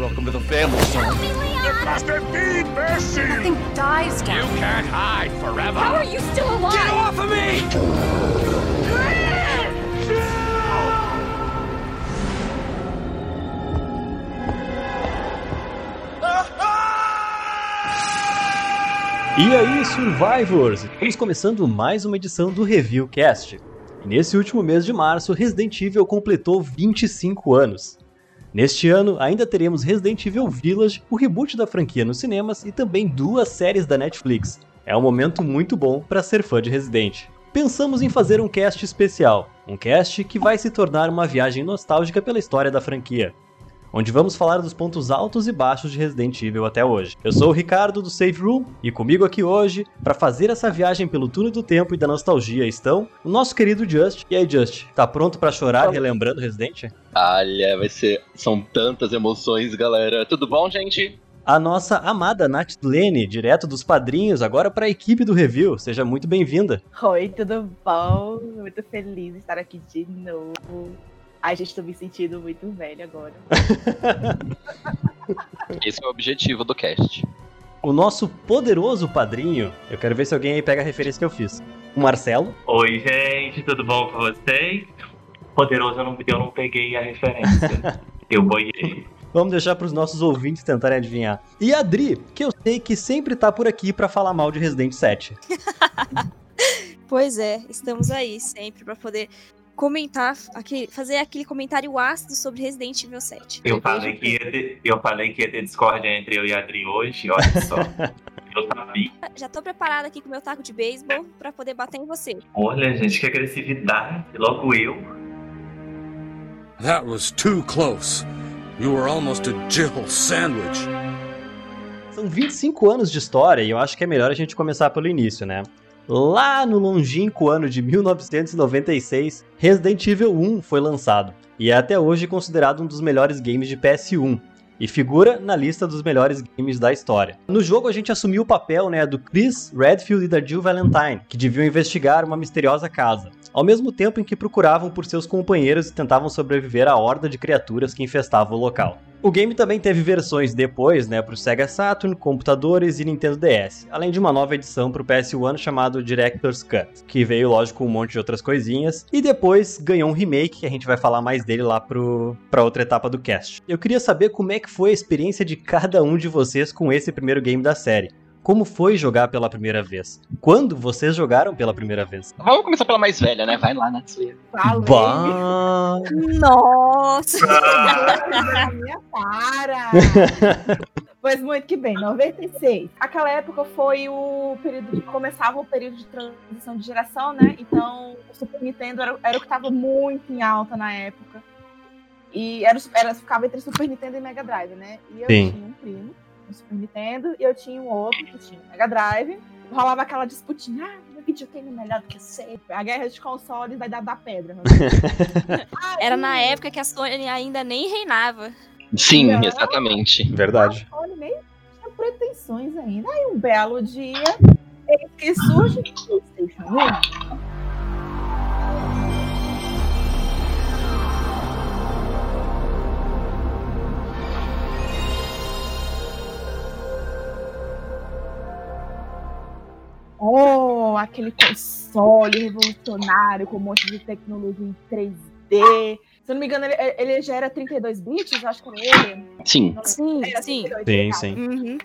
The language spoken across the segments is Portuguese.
Welcome to the family, son. It must have been mercy! Nothing dies down. You can't hide forever! How are you still alive? Get off of me! E aí, Survivors! Estamos começando mais uma edição do Review Cast. Nesse último mês de março, Resident Evil completou 25 anos. Neste ano, ainda teremos Resident Evil Village, o reboot da franquia nos cinemas e também duas séries da Netflix. É um momento muito bom para ser fã de Resident. Pensamos em fazer um cast especial, um cast que vai se tornar uma viagem nostálgica pela história da franquia onde vamos falar dos pontos altos e baixos de Resident Evil até hoje. Eu sou o Ricardo do Save Room e comigo aqui hoje, para fazer essa viagem pelo túnel do tempo e da nostalgia, estão o nosso querido Just. E aí, Just, tá pronto para chorar relembrando Resident? Olha, vai ser. São tantas emoções, galera. Tudo bom, gente? A nossa amada Nath Lene, direto dos padrinhos, agora para a equipe do review. Seja muito bem-vinda. Oi, tudo bom? Muito feliz de estar aqui de novo. Ai, gente, tô me sentindo muito velha agora. Esse é o objetivo do cast. O nosso poderoso padrinho, eu quero ver se alguém aí pega a referência que eu fiz. O Marcelo. Oi, gente, tudo bom com vocês? Poderoso, eu não, eu não peguei a referência. eu boiei. Vamos deixar para os nossos ouvintes tentarem adivinhar. E a Dri, que eu sei que sempre tá por aqui para falar mal de Resident 7. pois é, estamos aí sempre para poder comentar, aquele, fazer aquele comentário ácido sobre Resident Evil 7. Eu falei, que ia ter, eu falei que ia ter discórdia entre eu e a Adri hoje, olha só. eu sabia. Já tô preparada aqui com meu taco de beisebol para poder bater em você. Olha, gente, que agressividade. Logo eu. That was too close. You were almost a Jill sandwich. São 25 anos de história e eu acho que é melhor a gente começar pelo início, né? Lá no longínquo ano de 1996, Resident Evil 1 foi lançado e é até hoje considerado um dos melhores games de PS1 e figura na lista dos melhores games da história. No jogo a gente assumiu o papel né, do Chris Redfield e da Jill Valentine, que deviam investigar uma misteriosa casa, ao mesmo tempo em que procuravam por seus companheiros e tentavam sobreviver à horda de criaturas que infestavam o local. O game também teve versões depois, né, para o Sega Saturn, computadores e Nintendo DS, além de uma nova edição para o PS1 chamado Director's Cut, que veio, lógico, com um monte de outras coisinhas, e depois ganhou um remake, que a gente vai falar mais dele lá para outra etapa do cast. Eu queria saber como é que foi a experiência de cada um de vocês com esse primeiro game da série. Como foi jogar pela primeira vez? Quando vocês jogaram pela primeira vez? Vamos começar pela mais velha, né? Vai lá, Natsuya. Bah... Nossa! minha para! pois muito que bem, 96. Aquela época foi o período de começava o período de transição de geração, né? Então o Super Nintendo era, era o que estava muito em alta na época. E era, era, ficava entre Super Nintendo e Mega Drive, né? E eu Sim. tinha um primo no Super Nintendo e eu tinha um outro que tinha Mega Drive. Rolava aquela disputinha, ah, meu videogame é melhor do que você. A guerra de consoles da Idade da Pedra. Era na época que a Sony ainda nem reinava. Sim, Não. exatamente. Verdade. A Sony nem tinha pretensões ainda. Aí um belo dia, que surge o PlayStation 1. Oh, aquele console revolucionário com um monte de tecnologia em 3D. Se eu não me engano, ele, ele já era 32 bits, eu acho que era ele. Sim. Sim, Era sim. 32, Sim, sim. Uhum.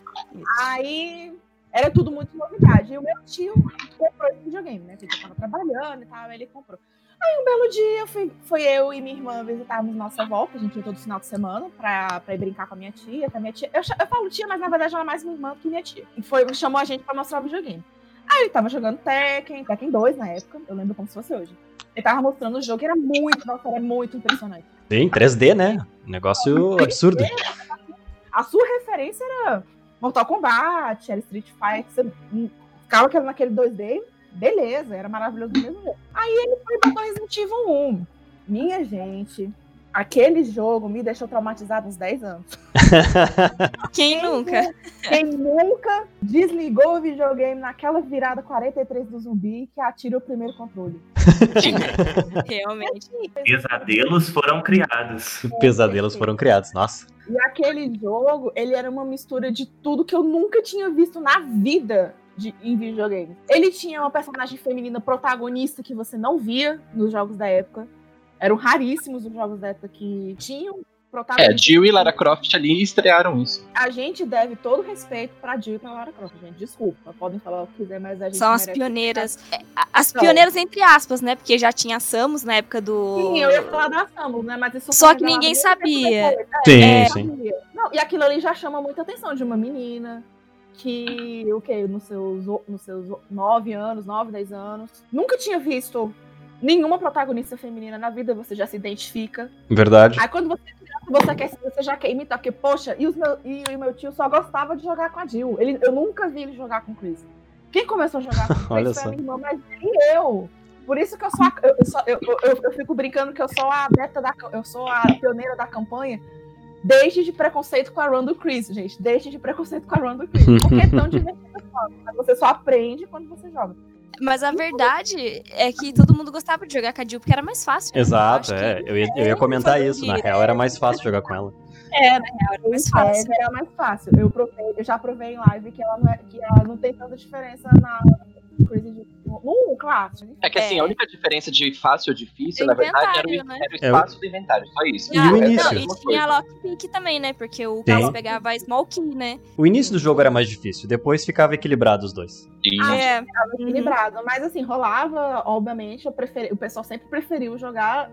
Aí era tudo muito novidade. E o meu tio comprou esse videogame, né? Ele tava trabalhando e tal, ele comprou. Aí um belo dia fui, foi eu e minha irmã visitarmos nossa avó, que a gente ia todo final de semana, pra, pra ir brincar com a minha tia. Que a minha tia eu, eu falo tia, mas na verdade ela é mais minha irmã do que minha tia. E foi, chamou a gente pra mostrar o videogame. Aí ele tava jogando Tekken, Tekken 2 na época, eu lembro como se fosse hoje. Ele tava mostrando o jogo e era muito, nossa, era muito impressionante. Sim, 3D, né? Negócio absurdo. A sua referência era Mortal Kombat, era Street Fighter, você ficava aquele- naquele 2D, beleza, era maravilhoso do mesmo jeito. Aí ele foi e botou Resident Evil 1. Minha gente, aquele jogo me deixou traumatizado uns 10 anos. Quem nunca? Quem nunca desligou o videogame naquela virada 43 do zumbi que atira o primeiro controle? Realmente. Pesadelos foram criados. Pesadelos foram criados, nossa. E aquele jogo, ele era uma mistura de tudo que eu nunca tinha visto na vida de, em videogame. Ele tinha uma personagem feminina protagonista que você não via nos jogos da época. Eram raríssimos os jogos da época que tinham protagonista. É, Jill e Lara Croft ali estrearam isso. A gente deve todo respeito pra Jill e pra Lara Croft, gente. Desculpa, podem falar o que quiser, mas a gente São as pioneiras. É, As Então. pioneiras, entre aspas, né? Porque já tinha a Samus na época do. Sim, eu ia falar da Samus, né? Mas isso Só foi que ninguém sabia. depois. Sim, É, sim. sabia. Não, e aquilo ali já chama muita atenção de uma menina que, o quê? Nos seus, nos seus 9 anos, 9, 10 anos, nunca tinha visto nenhuma protagonista feminina na vida, você já se identifica. Verdade. Aí quando você é você quer você já quer imitar, porque, poxa, e, os meu, e o meu tio só gostava de jogar com a Jill. Ele, eu nunca vi ele jogar com o Chris. Quem começou a jogar com o Chris Olha foi só. a minha irmã, mas nem eu. Por isso que eu sou a, eu, sou- eu, eu, eu fico brincando que eu sou a adepta da eu sou a pioneira da campanha. Deixe de preconceito com a run do Chris, gente. Deixe de preconceito com a run do Chris. Porque é tão divertido. Você só aprende quando você joga. Mas a verdade é que todo mundo gostava de jogar com a Jill porque era mais fácil. né? Exato, Eu é. que Eu ia, eu ia comentar isso. Na real, era mais fácil jogar com ela. É, né? Era mais É, fácil. era mais fácil. Eu, provei, eu já provei em live que ela não, é, que ela não tem tanta diferença na Crazy de, no clássico. É que assim, É. a única diferença de fácil ou difícil, O na verdade, era o, né? era o espaço do inventário, só isso. E o Ah, não, início? e tinha a Lockpick também, né? Porque o. Carlos pegava a Small Key, né? O início do jogo era mais difícil, depois ficava equilibrado os dois. E- Ah, É. Tava equilibrado. Mas assim, rolava, obviamente, eu preferi, o pessoal sempre preferiu jogar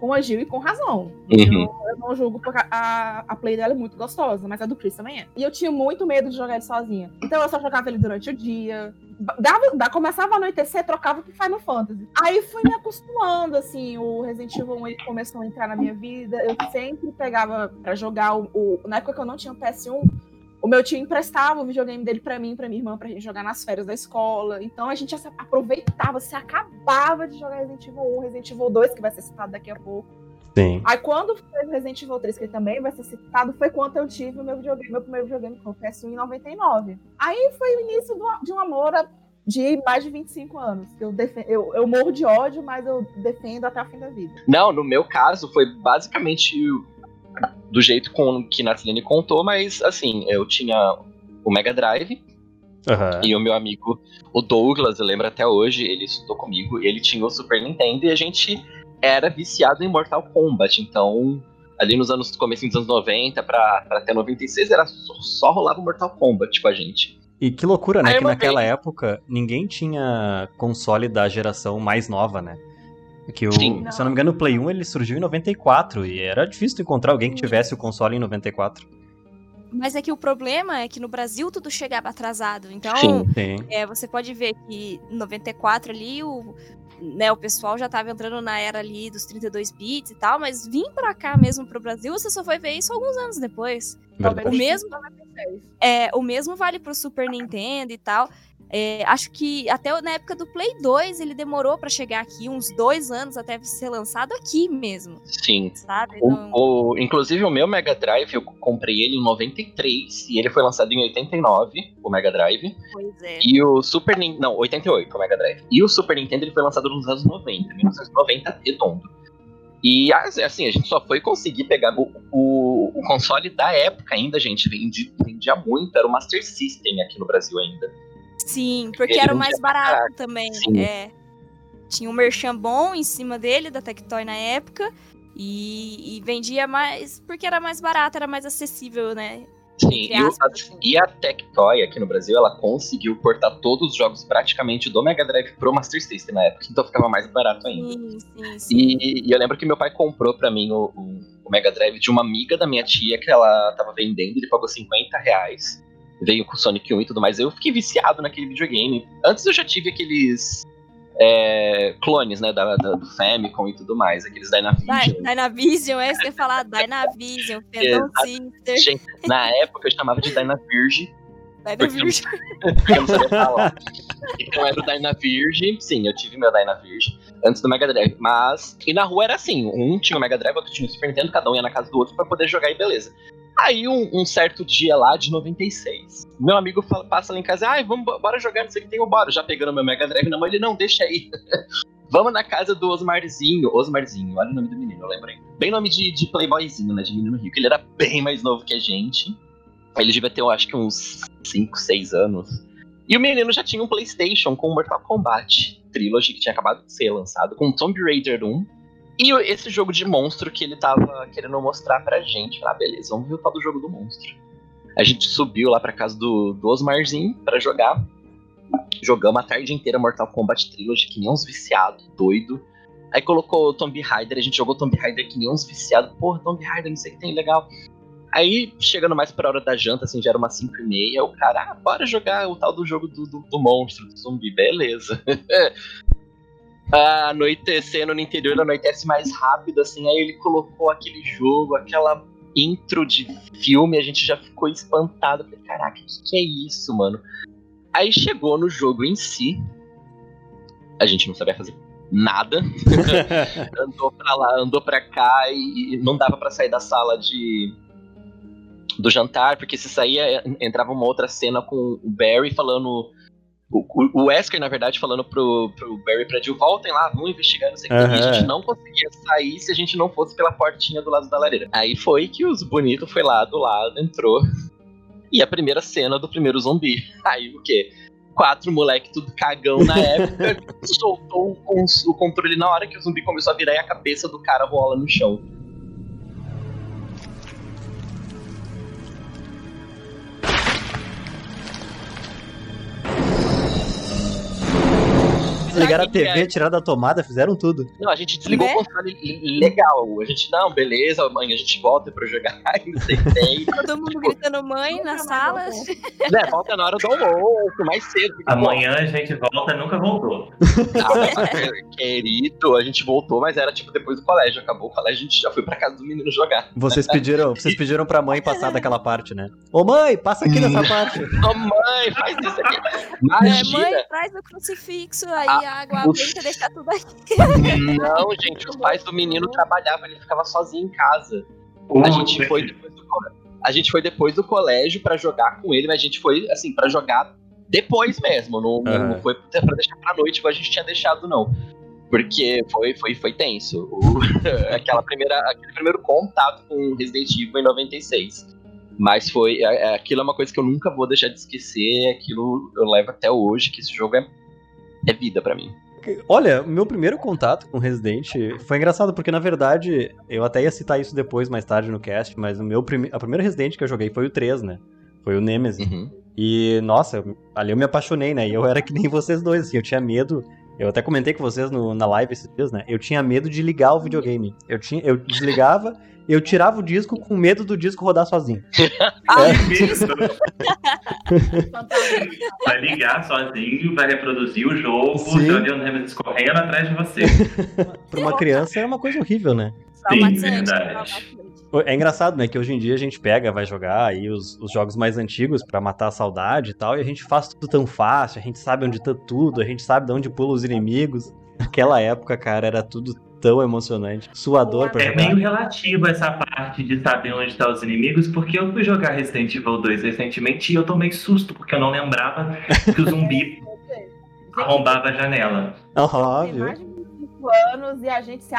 com a Gil e com razão. Uhum. Eu, eu não julgo porque a, a play dela é muito gostosa, mas a do Chris também é. E eu tinha muito medo de jogar ele sozinha. Então eu só jogava ele durante o dia. Dava, da- começava a anoitecer, trocava pro Final Fantasy. Aí fui me acostumando, assim, o Resident Evil 1 ele começou a entrar na minha vida. Eu sempre pegava pra jogar o, o- Na época que eu não tinha o PS1, o meu tio emprestava o videogame dele pra mim, pra minha irmã, pra gente jogar nas férias da escola. Então a gente aproveitava, se acabava de jogar Resident Evil 1, Resident Evil 2, que vai ser citado daqui a pouco. Sim. Aí quando foi o Resident Evil 3, que também vai ser citado, foi quando eu tive o meu videogame, meu primeiro videogame com o PS1 em 99. Aí foi o início do- de um amor de mais de 25 anos. que Eu, eu, eu morro de ódio, mas eu defendo até o fim da vida. Não, no meu caso foi basicamente do jeito com, que Nathalie contou, mas assim, eu tinha o Mega Drive Aham. e o meu amigo, o Douglas, eu lembro até hoje, ele estudou comigo, ele tinha o Super Nintendo e a gente era viciado em Mortal Kombat, então ali nos anos começo dos anos 90 pra, pra até 96 era só, só rolava Mortal Kombat com a gente. E que loucura, né? Aí Que naquela vez- época ninguém tinha console da geração mais nova, né? Que o, Sim. se eu não me engano, o Play 1 ele surgiu em 94 e era difícil encontrar alguém que tivesse o console em 94. Mas é que o problema é que no Brasil tudo chegava atrasado. Então, Sim. Sim. é, você pode ver que em 94 ali o, né, o pessoal já tava entrando na era ali dos 32 bits e tal, mas vir pra cá mesmo pro Brasil, você só foi ver isso alguns anos depois. Verdade. O mesmo, 96. é, o mesmo vale pro Super Nintendo e tal. É, acho que até na época do Play 2 ele demorou pra chegar aqui, uns dois anos até ser lançado aqui mesmo, Sim. sabe? O, Não- o- inclusive o meu Mega Drive, eu comprei ele em 93 e ele foi lançado em 89, o Mega Drive. Pois é. E o Super Nintendo. Não, 88 o Mega Drive. E o Super Nintendo ele foi lançado nos anos 90, 1990 redondo. E assim, a gente só foi conseguir pegar o, o- o console da época ainda, gente. Vendi, vendia muito, era o Master System aqui no Brasil ainda. Sim, porque era o mais barato caraca. também. É. Tinha um merchan bom em cima dele, da Tectoy na época. E, e vendia mais porque era mais barato, era mais acessível, né? Sim, e, aspas, assim. e a Tectoy aqui no Brasil, ela conseguiu portar todos os jogos praticamente do Mega Drive pro Master System na época, então ficava mais barato ainda. Sim, sim, sim. E, e eu lembro que meu pai comprou pra mim o, o- o Mega Drive de uma amiga da minha tia que ela tava vendendo, ele pagou 50 reais. Veio com o Sonic 1 e tudo mais. Eu fiquei viciado naquele videogame. Antes eu já tive aqueles é, clones, né, da, da- do Famicom e tudo mais, aqueles Dynavision. Dy- Dynavision, é isso que eu ia falar, Dynavision, Phantom Sister, na época eu chamava de Dynavirge, Dynavision. porque eu não sabia falar. Então era o Dynavirge, sim, eu tive meu Dynavirge antes do Mega Drive. Mas. E na rua era assim: um tinha o Mega Drive, outro tinha o Super Nintendo, cada um ia na casa do outro pra poder jogar e beleza. Aí um, um certo dia lá de 96, meu amigo fala- passa lá em casa, ai, vamos, bora jogar, não sei o que tem bora. Já pegando meu Mega Drive na mão, ele não, deixa aí. Vamos na casa do Osmarzinho. Osmarzinho, olha o nome do menino, eu lembrei. Bem nome de, de playboyzinho, né? De menino rico. Ele era bem mais novo que a gente. Ele devia ter, eu acho que uns 5, 6 anos. E o menino já tinha um PlayStation com Mortal Kombat Trilogy, que tinha acabado de ser lançado, com Tomb Raider 1. E esse jogo de monstro que ele tava querendo mostrar pra gente. Ah, beleza, vamos ver o tal do jogo do monstro. A gente subiu lá pra casa do, do Osmarzinho pra jogar. Jogamos a tarde inteira Mortal Kombat Trilogy, que nem uns viciados, doido. Aí colocou Tomb Raider, a gente jogou Tomb Raider que nem uns viciados. Porra, Tomb Raider, não sei o que tem, legal. Aí, chegando mais pra hora da janta, assim, já era umas 5 e meia, o cara, ah, bora jogar o tal do jogo do, do, do monstro, do zumbi, beleza. anoitecendo no interior, anoitece mais rápido, assim, aí ele colocou aquele jogo, aquela intro de filme, a gente já ficou espantado. Falei, caraca, o que, que é isso, mano? Aí chegou no jogo em si, a gente não sabia fazer nada. andou pra lá, andou pra cá e não dava para sair da sala de do jantar, porque se saía, entrava uma outra cena com o Barry falando. O, o Wesker, na verdade, falando pro, pro Barry pra Jill, voltem lá, vamos investigar, não sei o que. E a gente não conseguia sair se a gente não fosse pela portinha do lado da lareira. Aí foi que os bonitos foi lá do lado, entrou. E a primeira cena do primeiro zumbi. Aí o quê? Quatro moleque tudo cagão na época, soltou o, o controle na hora que o zumbi começou a virar e a cabeça do cara rola no chão. Desligaram a TV, tiraram da tomada, fizeram tudo. Não, a gente desligou Né? o controle legal. A gente, não, beleza, amanhã a gente volta pra jogar. Não sei se tem. Todo mundo gritando mãe na sala. né, volta na hora do almoço, mais cedo. Amanhã a gente volta nunca voltou. ah, querido, a gente voltou, mas era tipo depois do colégio. Acabou o colégio, a gente já foi pra casa do menino jogar. Vocês pediram, vocês pediram pra mãe passar daquela parte, né? Ô mãe, passa aqui nessa parte. Ô, mãe, faz isso aqui. É, Imagina. mãe, traz o crucifixo, aí Ah, a água o- benta deixar tudo aqui. Não, gente, os pais do menino trabalhavam, ele ficava sozinho em casa. A gente foi depois do colégio. A gente foi depois do colégio pra jogar com ele, mas a gente foi, assim, pra jogar depois mesmo. Não, Aham. não foi pra deixar pra noite igual a gente tinha deixado, não. Porque foi, foi, foi tenso. O- aquela primeira, aquele primeiro contato com Resident Evil em 96. Mas foi. é- é- aquilo é uma coisa que eu nunca vou deixar de esquecer. Aquilo eu levo até hoje, que esse jogo é, é vida pra mim. Olha, o meu primeiro contato com Resident foi engraçado, porque na verdade, eu até ia citar isso depois, mais tarde no cast, mas o meu prime... a primeira Resident que eu joguei foi o 3, né? Foi o Nemesis. Uhum. E, nossa, ali eu me apaixonei, né? E eu era que nem vocês dois, assim, eu tinha medo. Eu até comentei com vocês no- na live esses dias, né? Eu tinha medo de ligar o videogame. Eu, tinha, eu desligava, eu tirava o disco com medo do disco rodar sozinho. Ah, Isso. Fantástico. Vai ligar sozinho, vai reproduzir o jogo, Sim. o Leon Nemesis correndo atrás de você. Pra uma criança é uma coisa horrível, né? traumatizante, verdade. É engraçado, né? Que hoje em dia a gente pega, vai jogar aí os, os jogos mais antigos pra matar a saudade e tal, e a gente faz tudo tão fácil, a gente sabe onde tá tudo, a gente sabe de onde pula os inimigos. Naquela época, cara, era tudo tão emocionante. Suador pra É jogar. meio relativo essa parte de saber onde estão os inimigos, porque eu fui jogar Resident Evil 2 recentemente e eu tomei susto, porque eu não lembrava que o zumbi arrombava a janela. Viu? mais de 25 anos e a gente se.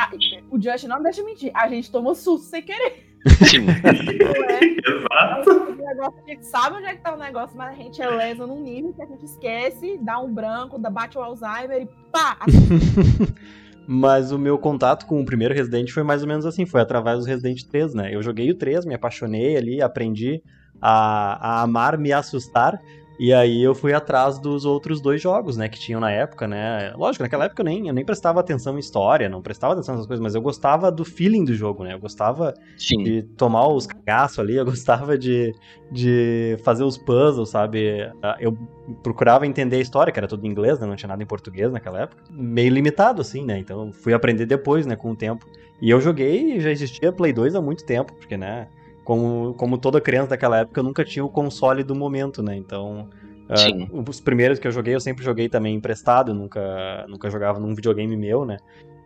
O Just não deixa eu mentir. A gente tomou susto sem querer. Sim. É? Exato. O negócio, a gente sabe onde é que tá o negócio, mas a gente é lesa num nível que a gente esquece, dá um branco, dá- bate o Alzheimer e pá! Mas o meu contato com o primeiro Resident foi mais ou menos assim, foi através do Resident 3, né? Eu joguei o 3, me apaixonei ali, aprendi a, a amar, me assustar, e aí eu fui atrás dos outros dois jogos, né, que tinham na época, né? Lógico, naquela época eu nem, eu nem prestava atenção em história, não prestava atenção nessas coisas, mas eu gostava do feeling do jogo, né? Eu gostava Sim. de tomar os cagaços ali, eu gostava de, de fazer os puzzles, sabe? Eu procurava entender a história, que era tudo em inglês, né? Não tinha nada em português naquela época. Meio limitado, assim, né? Então fui aprender depois, né? Com o tempo. E eu joguei, já existia Play 2 há muito tempo, porque, né? Como, como toda criança daquela época, eu nunca tinha o console do momento, né? Então. Sim. os primeiros que eu joguei, eu sempre joguei também emprestado, nunca, nunca jogava num videogame meu, né?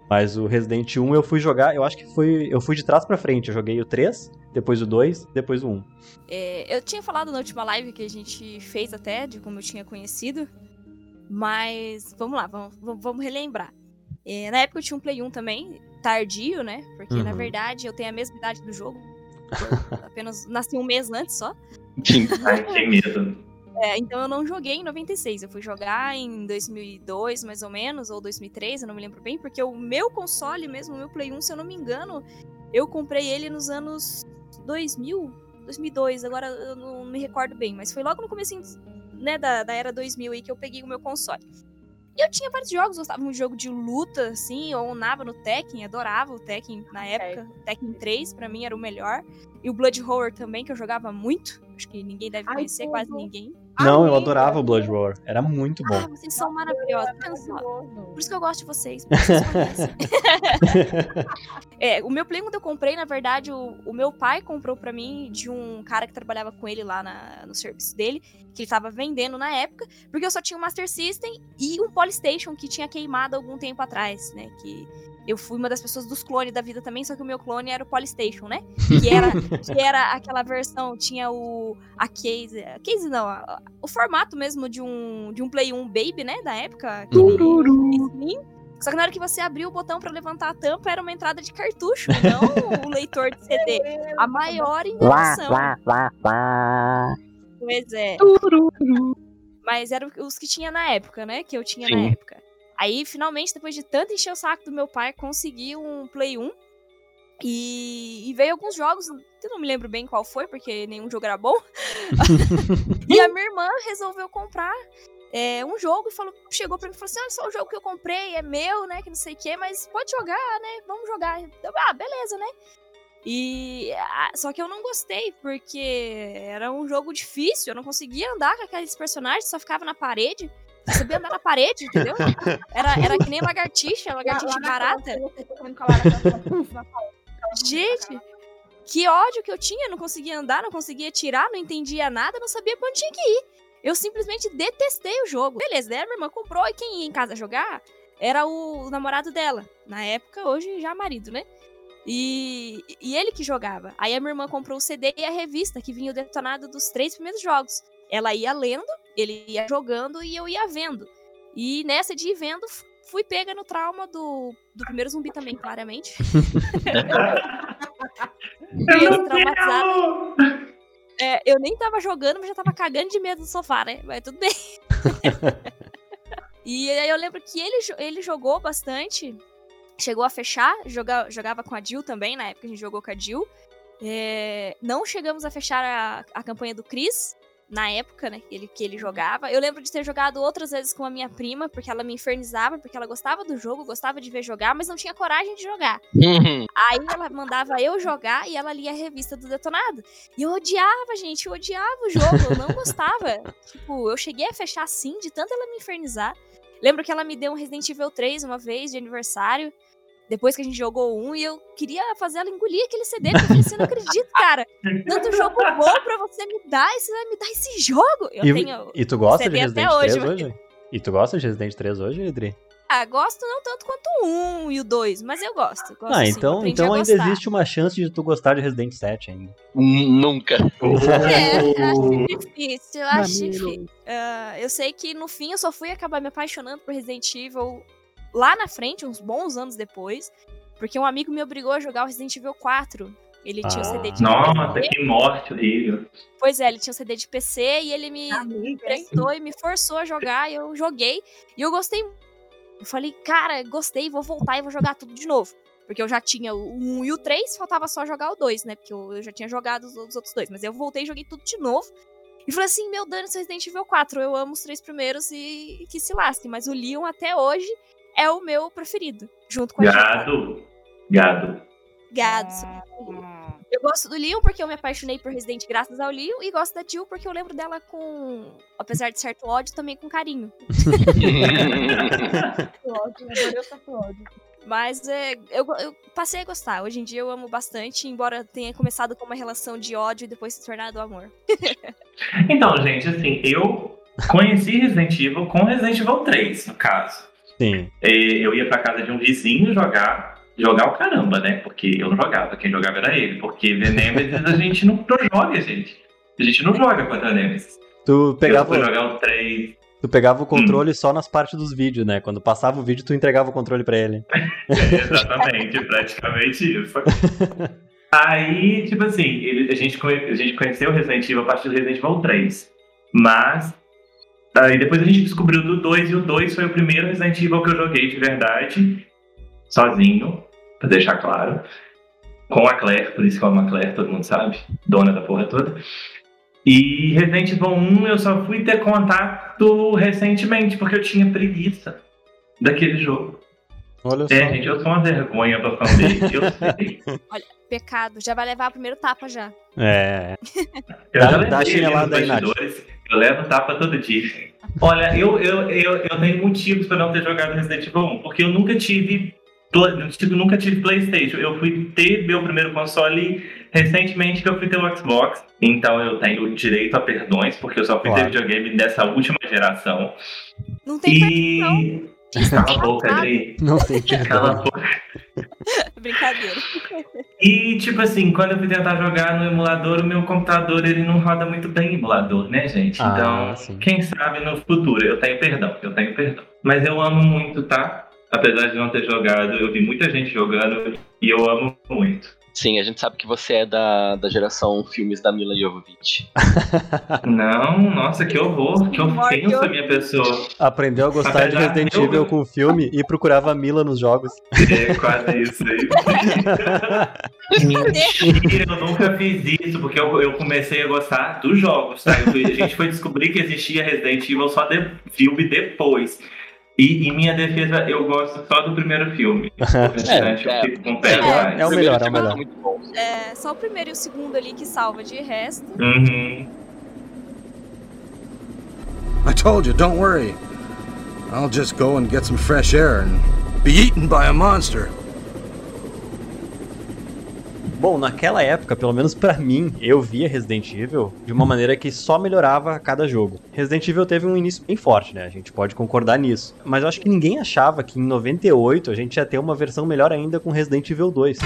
Mas o Resident 1 eu fui jogar, eu acho que foi. Eu fui de trás pra frente. Eu joguei o 3, depois o 2, depois o 1. É, eu tinha falado na última live que a gente fez até, de como eu tinha conhecido. Mas vamos lá, vamos, vamos- relembrar. É, na época eu tinha um Play 1 também, tardio, né? Porque na Uhum. verdade eu tenho a mesma idade do jogo. Apenas nasci um mês antes só. Ai, que medo. É, então eu não joguei em 96. Eu fui jogar em 2002, mais ou menos, ou 2003, eu não me lembro bem, porque o meu console mesmo, o meu Play 1, se eu não me engano, eu comprei ele nos anos 2000, 2002, agora eu não me recordo bem, mas foi logo no começo né, da, da era 2000 aí que eu peguei o meu console. E eu tinha vários jogos, gostava de um jogo de luta, assim, eu onava no Tekken, adorava o Tekken na época. Tekken 3, pra mim, era o melhor. E o Blood Horror também, que eu jogava muito. Acho que ninguém deve Ai, conhecer, tudo. quase ninguém. Não, eu adorava o Blood Roar. Era muito Ah, bom. vocês são maravilhosos. Por isso que eu gosto de vocês. vocês é, o meu Play, quando eu comprei, na verdade, o, o meu pai comprou pra mim de um cara que trabalhava com ele lá na- no serviço dele, que ele tava vendendo na época, porque eu só tinha um Master System e um Polystation que tinha queimado algum tempo atrás, né? Que eu fui uma das pessoas dos clones da vida também, só que o meu clone era o Polystation, né? Que era, que era aquela versão, tinha o a case, a case não, a- a- o formato mesmo de um de um Play 1 Baby, né, da época, aquele slim. Só que na hora que você abriu o botão pra levantar a tampa, era uma entrada de cartucho, não o leitor de CD. A maior invenção. Pois é. Mas eram os que tinha na época, né? Que eu tinha na Sim. época. Aí, finalmente, depois de tanto encher o saco do meu pai, consegui um Play 1. E, e veio alguns jogos, eu não me lembro bem qual foi, porque nenhum jogo era bom. e a minha irmã resolveu comprar é, um jogo e falou, chegou pra mim e falou assim: olha só o jogo que eu comprei, é meu, né? Que não sei o quê, mas pode jogar, né? Vamos jogar. Eu, ah, beleza, né? E ah, só que eu não gostei, porque era um jogo difícil, eu não conseguia andar com aqueles personagens, só ficava na parede. Sabia andar na parede, entendeu? Era, era que nem lagartixa, lagartixa barata. Gente, que ódio que eu tinha, não conseguia andar, não conseguia tirar, não entendia nada, não sabia pra onde tinha que ir. Eu simplesmente detestei o jogo. Beleza, a minha irmã comprou e quem ia em casa jogar era o namorado dela. Na época, hoje já marido, né? E, e ele que jogava. Aí a minha irmã comprou o CD e a revista que vinha o detonado dos três primeiros jogos. Ela ia lendo, ele ia jogando e eu ia vendo. E nessa de ir vendo, fui pega no trauma do, do primeiro zumbi também, claramente. Eu! É, eu nem tava jogando, mas já tava cagando de medo no sofá, né? Mas tudo bem. e aí eu lembro que ele, ele jogou bastante. Chegou a fechar, joga, jogava com a Jill também, na época a gente jogou com a Jill. É, não chegamos a fechar a, a campanha do Chris, na época, né, que ele, que ele jogava. Eu lembro de ter jogado outras vezes com a minha prima, porque ela me infernizava, porque ela gostava do jogo, gostava de ver jogar, mas não tinha coragem de jogar. Aí ela mandava eu jogar e ela lia a revista do Detonado. E eu odiava, gente, eu odiava o jogo, eu não gostava. tipo, eu cheguei a fechar assim, de tanto ela me infernizar. Lembro que ela me deu um Resident Evil 3 uma vez, de aniversário. Depois que a gente jogou um, e eu queria fazer ela engolir aquele CD, porque eu falei assim, eu não acredito, cara. Tanto jogo bom pra você me dar, e você vai me dar esse jogo. Eu E, tenho. e tu gosta CD de Resident hoje, 3 mas- hoje? E tu gosta de Resident 3 hoje, Edri? Ah, gosto não tanto quanto o 1 e o 2, mas eu gosto. gosto Ah, sim, então, aprendi então a ainda gostar. existe uma chance de tu gostar de Resident 7 ainda. Nunca. É, acho difícil, eu acho Mamilo. difícil. Ah, eu sei que no fim eu só fui acabar me apaixonando por Resident Evil lá na frente, uns bons anos depois, porque um amigo me obrigou a jogar o Resident Evil 4. Ele tinha o Ah. CD de Nossa, PC. que morte horrível. Pois é, ele tinha o CD de PC e ele me hein? emprestou e me forçou a jogar, e eu joguei, e eu gostei. Eu falei, cara, gostei, vou voltar e vou jogar tudo de novo. Porque eu já tinha o 1 e o 3, faltava só jogar o 2, né? Porque eu, eu já tinha jogado os, os outros dois. Mas eu voltei e joguei tudo de novo. E falei assim, meu dano, Resident Evil 4. Eu amo os três primeiros e, e que se lasquem. Mas o Leon, até hoje, é o meu preferido. Junto com a Jill. Gado. Gado. Gado. Eu gosto do Leon porque eu me apaixonei por Resident graças ao Leon. E gosto da Jill porque eu lembro dela com... Apesar de certo ódio, também com carinho. Ódio, adorei o tatuagem. Mas é, eu, eu passei a gostar. Hoje em dia eu amo bastante, embora tenha começado com uma relação de ódio e depois se tornado amor. Então, gente, assim, eu conheci Resident Evil com Resident Evil 3, no caso. Sim. Eu ia pra casa de um vizinho jogar, jogar o caramba, né? Porque eu não jogava, quem jogava era ele. Porque The Nemesis a gente não, não joga, gente. A gente não joga contra a Nemesis. Tu Eu pegava. fui jogar o 3. Tu pegava o controle só nas partes dos vídeos, né? Quando passava o vídeo, tu entregava o controle pra ele. Exatamente, praticamente isso. Aí, tipo assim, ele- a, gente, a gente conheceu o Resident Evil a partir do Resident Evil 3. Mas. Aí depois a gente descobriu do 2 e o 2 foi o primeiro Resident Evil que eu joguei de verdade, sozinho, pra deixar claro. Com a Claire, por isso que eu amo a Claire, todo mundo sabe, dona da porra toda. E Resident Evil 1 eu só fui ter contato recentemente, porque eu tinha preguiça daquele jogo. Olha só. É, gente, eu sou uma vergonha pra fanbase, eu sei. Pecado, já vai levar o primeiro tapa já. É. Eu Dá- já dá chinelada aí, Nath. Eu levo tapa todo dia. Olha, eu, eu, eu, eu tenho motivos pra não ter jogado Resident Evil 1, porque eu nunca tive. eu nunca tive Playstation. Eu fui ter meu primeiro console recentemente que eu fui ter o Xbox. Então eu tenho direito a perdões, porque eu só fui Claro. ter videogame dessa última geração. Não tem perdão, E. Cala a boca, Adri. Não tem Cala a boca. Brincadeira. E, tipo assim, quando eu fui tentar jogar no emulador, o meu computador ele não roda muito bem emulador, né, gente? Ah, então, sim. quem sabe no futuro, eu tenho perdão, eu tenho perdão. Mas eu amo muito, tá? Apesar de não ter jogado, eu vi muita gente jogando e eu amo muito. Sim, a gente sabe que você é da, da geração filmes da Mila Jovovich. Não, nossa, que horror, que ofensa minha pessoa. Aprendeu a gostar de Apesar Resident de eu- Evil com o filme e procurava a Mila nos jogos. É quase isso aí. Mentira, eu nunca fiz isso, porque eu, eu comecei a gostar dos jogos, tá? Eu a gente foi descobrir que existia Resident Evil só de filme depois. E em minha defesa, eu gosto só do primeiro filme. É. fico com o pé É, atrás. é o melhor, é o melhor. Muito bom. É só o primeiro e o segundo ali que salva. De resto, Uhum. I told you, don't worry. I'll just go and get some fresh air and be eaten by a monster. Bom, naquela época, pelo menos pra mim, eu via Resident Evil de uma maneira que só melhorava a cada jogo. Resident Evil teve um início bem forte, né? A gente pode concordar nisso. Mas eu acho que ninguém achava que em 98 a gente ia ter uma versão melhor ainda com Resident Evil 2.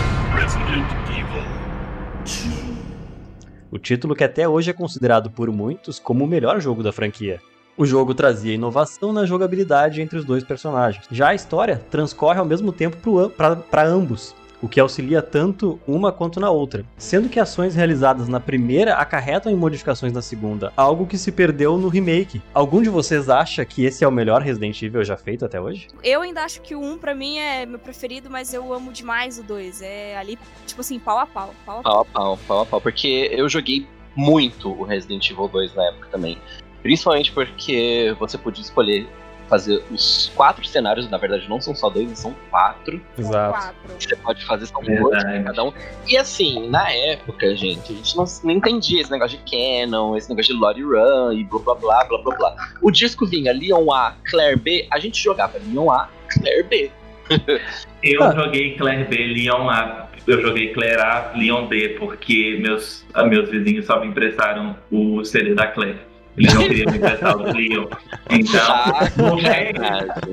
O título que até hoje é considerado por muitos como o melhor jogo da franquia. O jogo trazia inovação na jogabilidade entre os dois personagens. Já a história transcorre ao mesmo tempo para ambos, o que auxilia tanto uma quanto na outra, sendo que ações realizadas na primeira acarretam em modificações na segunda, algo que se perdeu no remake. Algum de vocês acha que esse é o melhor Resident Evil já feito até hoje? eu ainda acho que o 1 pra mim é meu preferido, mas eu amo demais o 2. É ali, tipo assim, pau a pau. Pau a pau. Pau a pau, pau a pau. Porque eu joguei muito o Resident Evil 2 na época também. Principalmente porque você podia escolher fazer os quatro cenários, na verdade não são só dois, são quatro. Exato. Você pode fazer, são dois pra cada um. E assim, na época, gente, a gente não, não entendia esse negócio de Canon, esse negócio de Lottie Run e blá blá blá blá blá blá. O disco vinha Leon A, Claire B, a gente jogava Leon A, Claire B. Eu Ah. joguei Claire B, Leon A. Eu joguei Claire A, Leon B, porque meus, meus vizinhos só me emprestaram o CD da Claire. Eles não queriam me emprestar o Leon. Então, Ah, vou ver,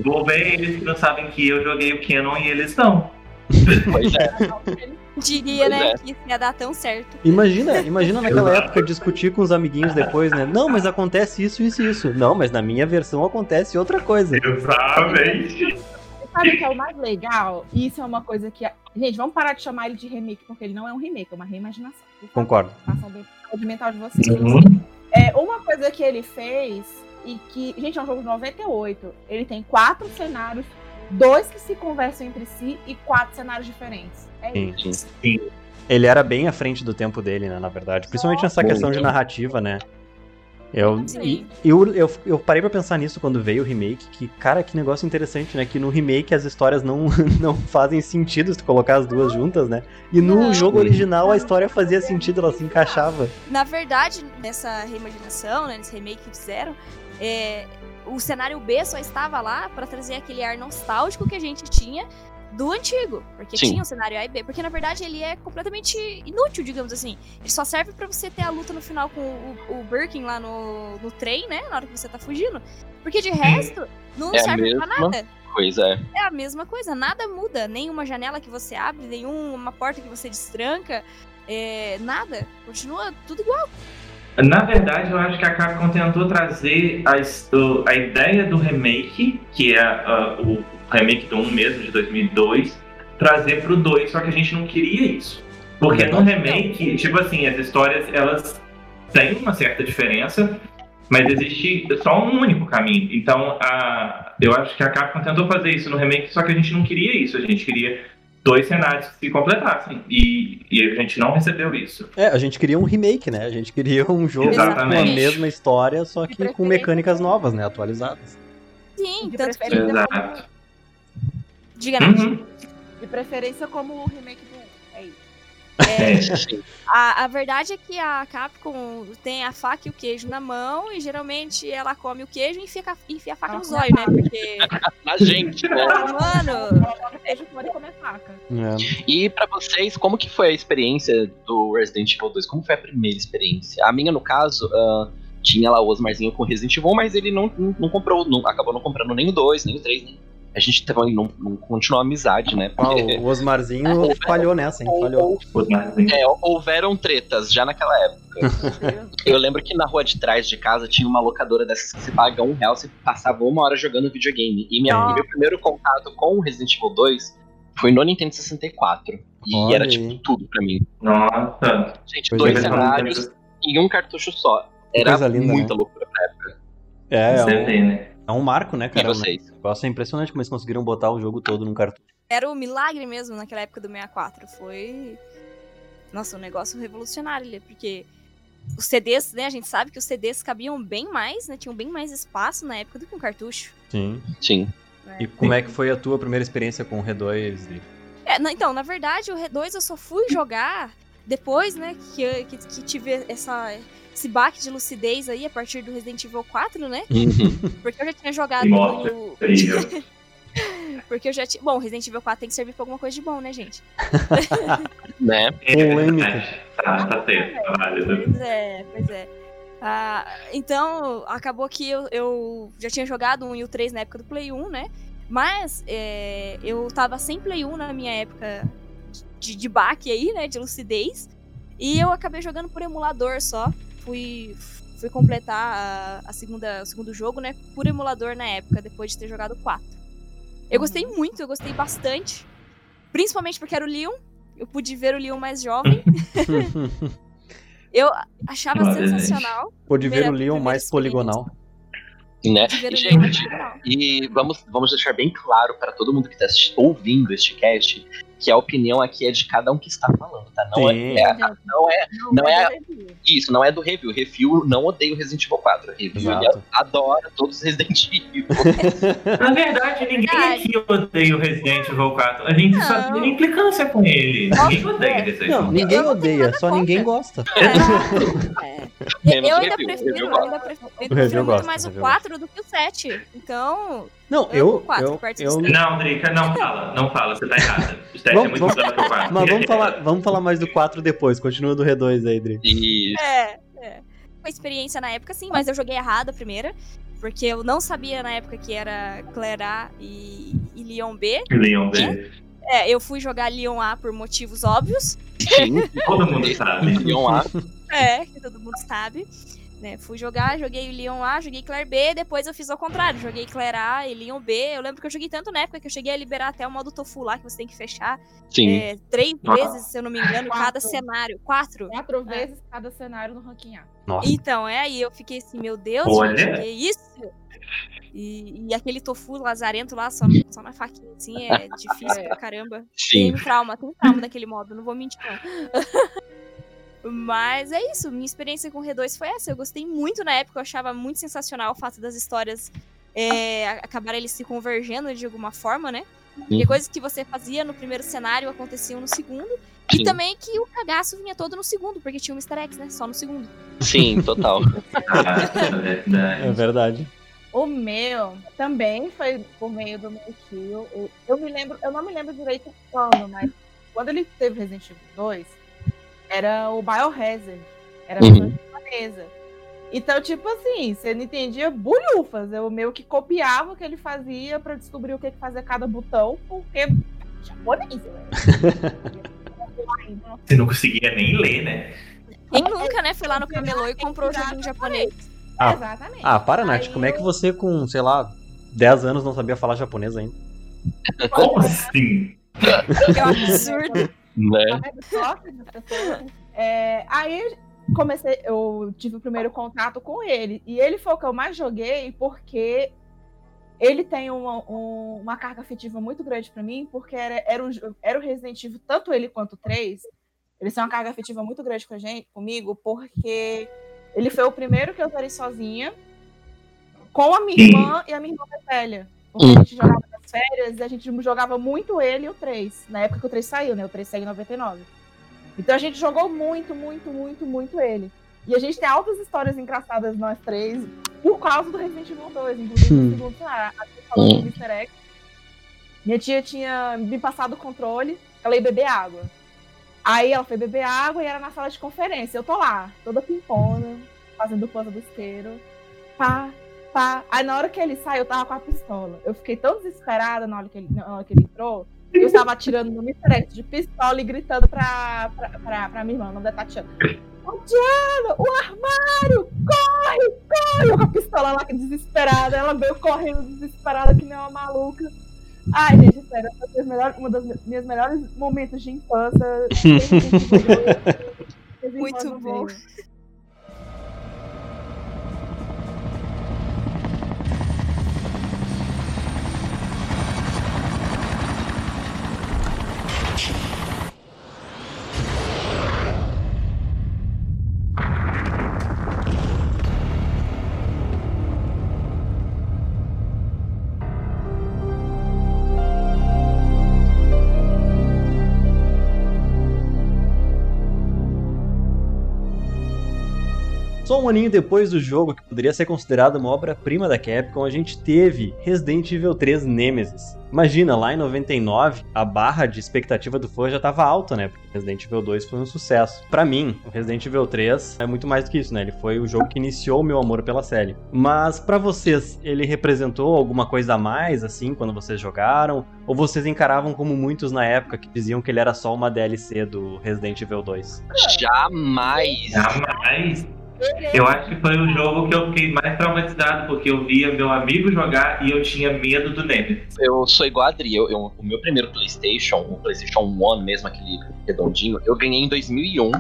vou ver eles que não sabem que eu joguei o Canon e eles não. Pois é. Diria, Pois né, é. que isso ia dar tão certo. Imagina, imagina naquela época discutir com os amiguinhos depois, né? Não, mas acontece isso, isso e isso. Não, mas na minha versão acontece outra coisa. Exatamente. Sabe o que é o mais legal? Isso é uma coisa que. Gente, vamos parar de chamar ele de remake, porque ele não é um remake, é uma reimaginação. Concordo. Façam bem a mental de vocês. Uhum. É, uma coisa que ele fez, e que. Gente, é um jogo de 98. Ele tem quatro cenários, dois que se conversam entre si e quatro cenários diferentes. É Sim. isso. Ele era bem à frente do tempo dele, né, na verdade. Principalmente nessa questão de narrativa, né? Eu, e, eu, eu, eu parei pra pensar nisso quando veio o remake, que, cara, que negócio interessante, né? Que no remake as histórias não, não fazem sentido se tu colocar as duas juntas, né? E no Não. jogo original a história fazia sentido, ela se encaixava. Na verdade, nessa reimaginação, né, nesse remake que fizeram, é, o cenário B só estava lá pra trazer aquele ar nostálgico que a gente tinha do antigo. Porque Sim. tinha o cenário A e B. Porque na verdade ele é completamente inútil, digamos assim. Ele só serve pra você ter a luta no final com o, o Birkin lá no, no trem, né? Na hora que você tá fugindo. Porque de resto, não É a serve pra nada. Coisa é. É a mesma coisa, nada muda. Nenhuma janela que você abre, nenhuma porta que você destranca. é, nada. Continua tudo igual. Na verdade, eu acho que a Capcom tentou trazer a, a ideia do remake, que é ah, o remake do 1 mesmo, de 2002, trazer pro 2, só que a gente não queria isso. Porque no remake, tipo assim, as histórias, elas têm uma certa diferença, mas existe só um único caminho. Então, a, eu acho que a Capcom tentou fazer isso no remake, só que a gente não queria isso, a gente queria dois cenários que se completassem. E, e a gente não recebeu isso. É, a gente queria um remake, né? A gente queria um jogo com a Exatamente. mesma história, só que com mecânicas novas, né? Atualizadas. Sim, De tanto que. Exato. Diga, Nath. Uhum. de preferência como o remake do 1. É isso. É, É. Sim. a, a verdade é que a Capcom tem a faca e o queijo na mão e geralmente ela come o queijo e enfia, a- enfia a faca no zóio, né? Porque, Na gente, né? mano, Beijo pode comer faca. É. E pra vocês, como que foi a experiência do Resident Evil 2? Como foi a primeira experiência? A minha, no caso, ah, tinha lá o Osmarzinho com Resident Evil, mas ele não, não, não comprou, não- acabou não comprando nem o 2, nem o 3, nem... A gente também não, não continuou a amizade, né? Ah, Porque o Osmarzinho falhou nessa, hein? Falhou. é, houveram tretas já naquela época. Eu lembro que na rua de trás de casa tinha uma locadora dessas que você paga um real, você passava uma hora jogando videogame. E minha, Nossa. meu primeiro contato com o Resident Evil 2 foi no Nintendo 64. E Olha era tipo tudo pra mim. Nossa. Gente, Pois dois é. cenários e um cartucho só. Era Coisa linda, muita né? loucura pra época. É, é um, né? é um marco, né, E cara? O vocês? Negócio é impressionante como eles conseguiram botar o jogo todo num cartucho. era o milagre mesmo naquela época do 64. Foi. Nossa, um negócio revolucionário ali, porque os CDs, né? A gente sabe que os CDs cabiam bem mais, né? Tinham bem mais espaço na época do que um cartucho. Sim. Sim. E como é que foi a tua primeira experiência com o R2? Dri? É, na- então, na verdade, o R2 eu só fui jogar depois, né, que, que, que tive essa, esse baque de lucidez aí a partir do Resident Evil 4, né? Porque eu já tinha jogado Nossa. no... Terrível. Porque eu já tinha... Bom, Resident Evil 4 tem que servir pra alguma coisa de bom, né, gente? né? Polêmica. Tá, tá certo, tá válido. Pois é, pois é. Ah, então, acabou que eu, eu já tinha jogado um e o 3 na época do Play 1, né? Mas é, eu tava sem Play 1 na minha época de, de baque aí, né? De lucidez. E eu acabei jogando por emulador só. Fui, fui completar a, a segunda, o segundo jogo, né? Por emulador na época, depois de ter jogado o 4. Eu gostei muito, eu gostei bastante. Principalmente porque era o Leon. Eu pude ver o Leon mais jovem. Eu achava sensacional. Pôde ver o Primeira- Leon mais poligonal. Né? E, gente. E vamos, vamos deixar bem claro para todo mundo que está ouvindo este cast que a opinião aqui é de cada um que está falando, tá? Não Sim. é, é- não é Não é- do review. isso, não é do review. Review não odeia o Resident Evil 4. Review adora todos os Resident Evil. Na verdade, ninguém Verdade. aqui odeia o Resident Evil 4. A gente só Não. tem implicância com ele. Ninguém odeia Resident Não, Evil ninguém não odeia, só contra. ninguém gosta. É. Menos eu o ainda review, prefiro, review eu ainda prefiro, eu review prefiro muito gosta, mais o o review 4 do que o 7. Então, Não, Eu eu. quatro, eu, eu, Não, Drica, não fala. Não fala, você tá errada. O teste é Vamos- muito vamos- melhor que o 4. Mas vamos falar, vamos falar mais do 4 depois. Continua do R2 aí, Dri. E é, é. Foi experiência na época, sim, mas eu joguei errado a primeira. Porque eu não sabia na época que era Claire A e, e Leon B. Leon B. É, eu fui jogar Leon A por motivos óbvios. sim, Todo mundo sabe. Leon A. É, que todo mundo sabe. Né, fui jogar, joguei o Leon A, joguei Claire B, depois eu fiz ao contrário, joguei Claire A e Leon B. Eu lembro que eu joguei tanto na época que eu cheguei a liberar até o modo Tofu lá, que você tem que fechar Sim. é, três Ah. vezes, se eu não me engano, cada Quatro. cenário. Quatro? Quatro vezes cada cenário no ranking A. Nossa. Então, é aí eu fiquei assim, meu Deus, Olha. gente, que isso? E, e aquele tofu lazarento lá, só, só na faquinha, assim, é difícil É. pra caramba. Sim. Tem trauma, tem trauma daquele modo, não vou mentir, não. Mas é isso, minha experiência com o R2 foi essa. Eu gostei muito na época, eu achava muito sensacional o fato das histórias é, acabarem eles se convergendo de alguma forma, né? Porque coisas que você fazia no primeiro cenário aconteciam no segundo. E Sim. também que o cagaço vinha todo no segundo, porque tinha um easter eggs, né? Só no segundo. Sim, total. É verdade. É verdade. O meu também foi por meio do meu tio. Eu- Eu me lembro, eu não me lembro direito quando, mas quando ele teve Resident Evil 2, era o Biohazard. Era a Uhum. versão japonesa. Então, tipo assim, você não entendia bulhufas. Eu meio que copiava o que ele fazia pra descobrir o que que fazia cada botão, porque japonês, né? Você não conseguia nem ler, né? Quem nunca, né, foi lá no camelô e comprou o joguinho japonês? Ah. Exatamente. Ah, para, Nath. Aí Como é que você, com, sei lá, 10 anos não sabia falar japonês ainda? Como assim? É um absurdo. Né? Vendo só que as pessoas- É, aí comecei, eu tive o primeiro contato com ele. E ele foi o que eu mais joguei porque ele tem uma, um- uma carga afetiva muito grande pra mim, porque era, era, era o Resident Evil, tanto ele quanto o 3, eles têm uma carga afetiva muito grande com a gente, comigo, porque ele foi o primeiro que eu zerei sozinha, com a minha irmã e a minha irmã mais velha. Porque a gente jogava nas férias e a gente jogava muito ele e o 3. Na época que o 3 saiu, né? O 3 saiu em 99. Então a gente jogou muito, muito, muito, muito ele. E a gente tem altas histórias engraçadas nós três por causa do Resident Evil 2, inclusive Hum. no segundo cenário. A gente falou do Mr. X. Minha tia tinha me passado o controle, ela ia beber água. Aí ela foi beber água e era na sala de conferência. Eu tô lá, toda pimpona, fazendo coisa do isqueiro. Pá, pá. Aí na hora que ele sai, eu tava com a pistola. Eu fiquei tão desesperada na hora que ele, na hora que ele entrou. Eu estava atirando no Mr. X de pistola e gritando pra, pra, pra, pra minha irmã, o nome da Tatiana. Tatiana, o armário! Corre, corre! Eu com a pistola lá, desesperada. Ela veio correndo desesperada, que nem uma maluca. Ai, gente, sério, foi as melhores- uma das me- minhas melhores momentos de infância. Muito bom. Só um aninho depois do jogo, que poderia ser considerado uma obra-prima da Capcom, a gente teve Resident Evil 3 Nemesis. Imagina, lá em 99, a barra de expectativa do fã já tava alta, né? Porque Resident Evil 2 foi um sucesso. Pra mim, o Resident Evil 3 é muito mais do que isso, né? Ele foi o jogo que iniciou o meu amor pela série. Mas pra vocês, ele representou alguma coisa a mais, assim, quando vocês jogaram? Ou vocês encaravam como muitos na época que diziam que ele era só uma DLC do Resident Evil 2? Jamais. Jamais. Eu acho que foi o jogo que eu fiquei mais traumatizado, porque eu via meu amigo jogar e eu tinha medo do Nemesis. Eu sou igual a Adri. Eu, eu- o meu primeiro PlayStation, o PlayStation 1 mesmo, aquele redondinho, eu ganhei em 2001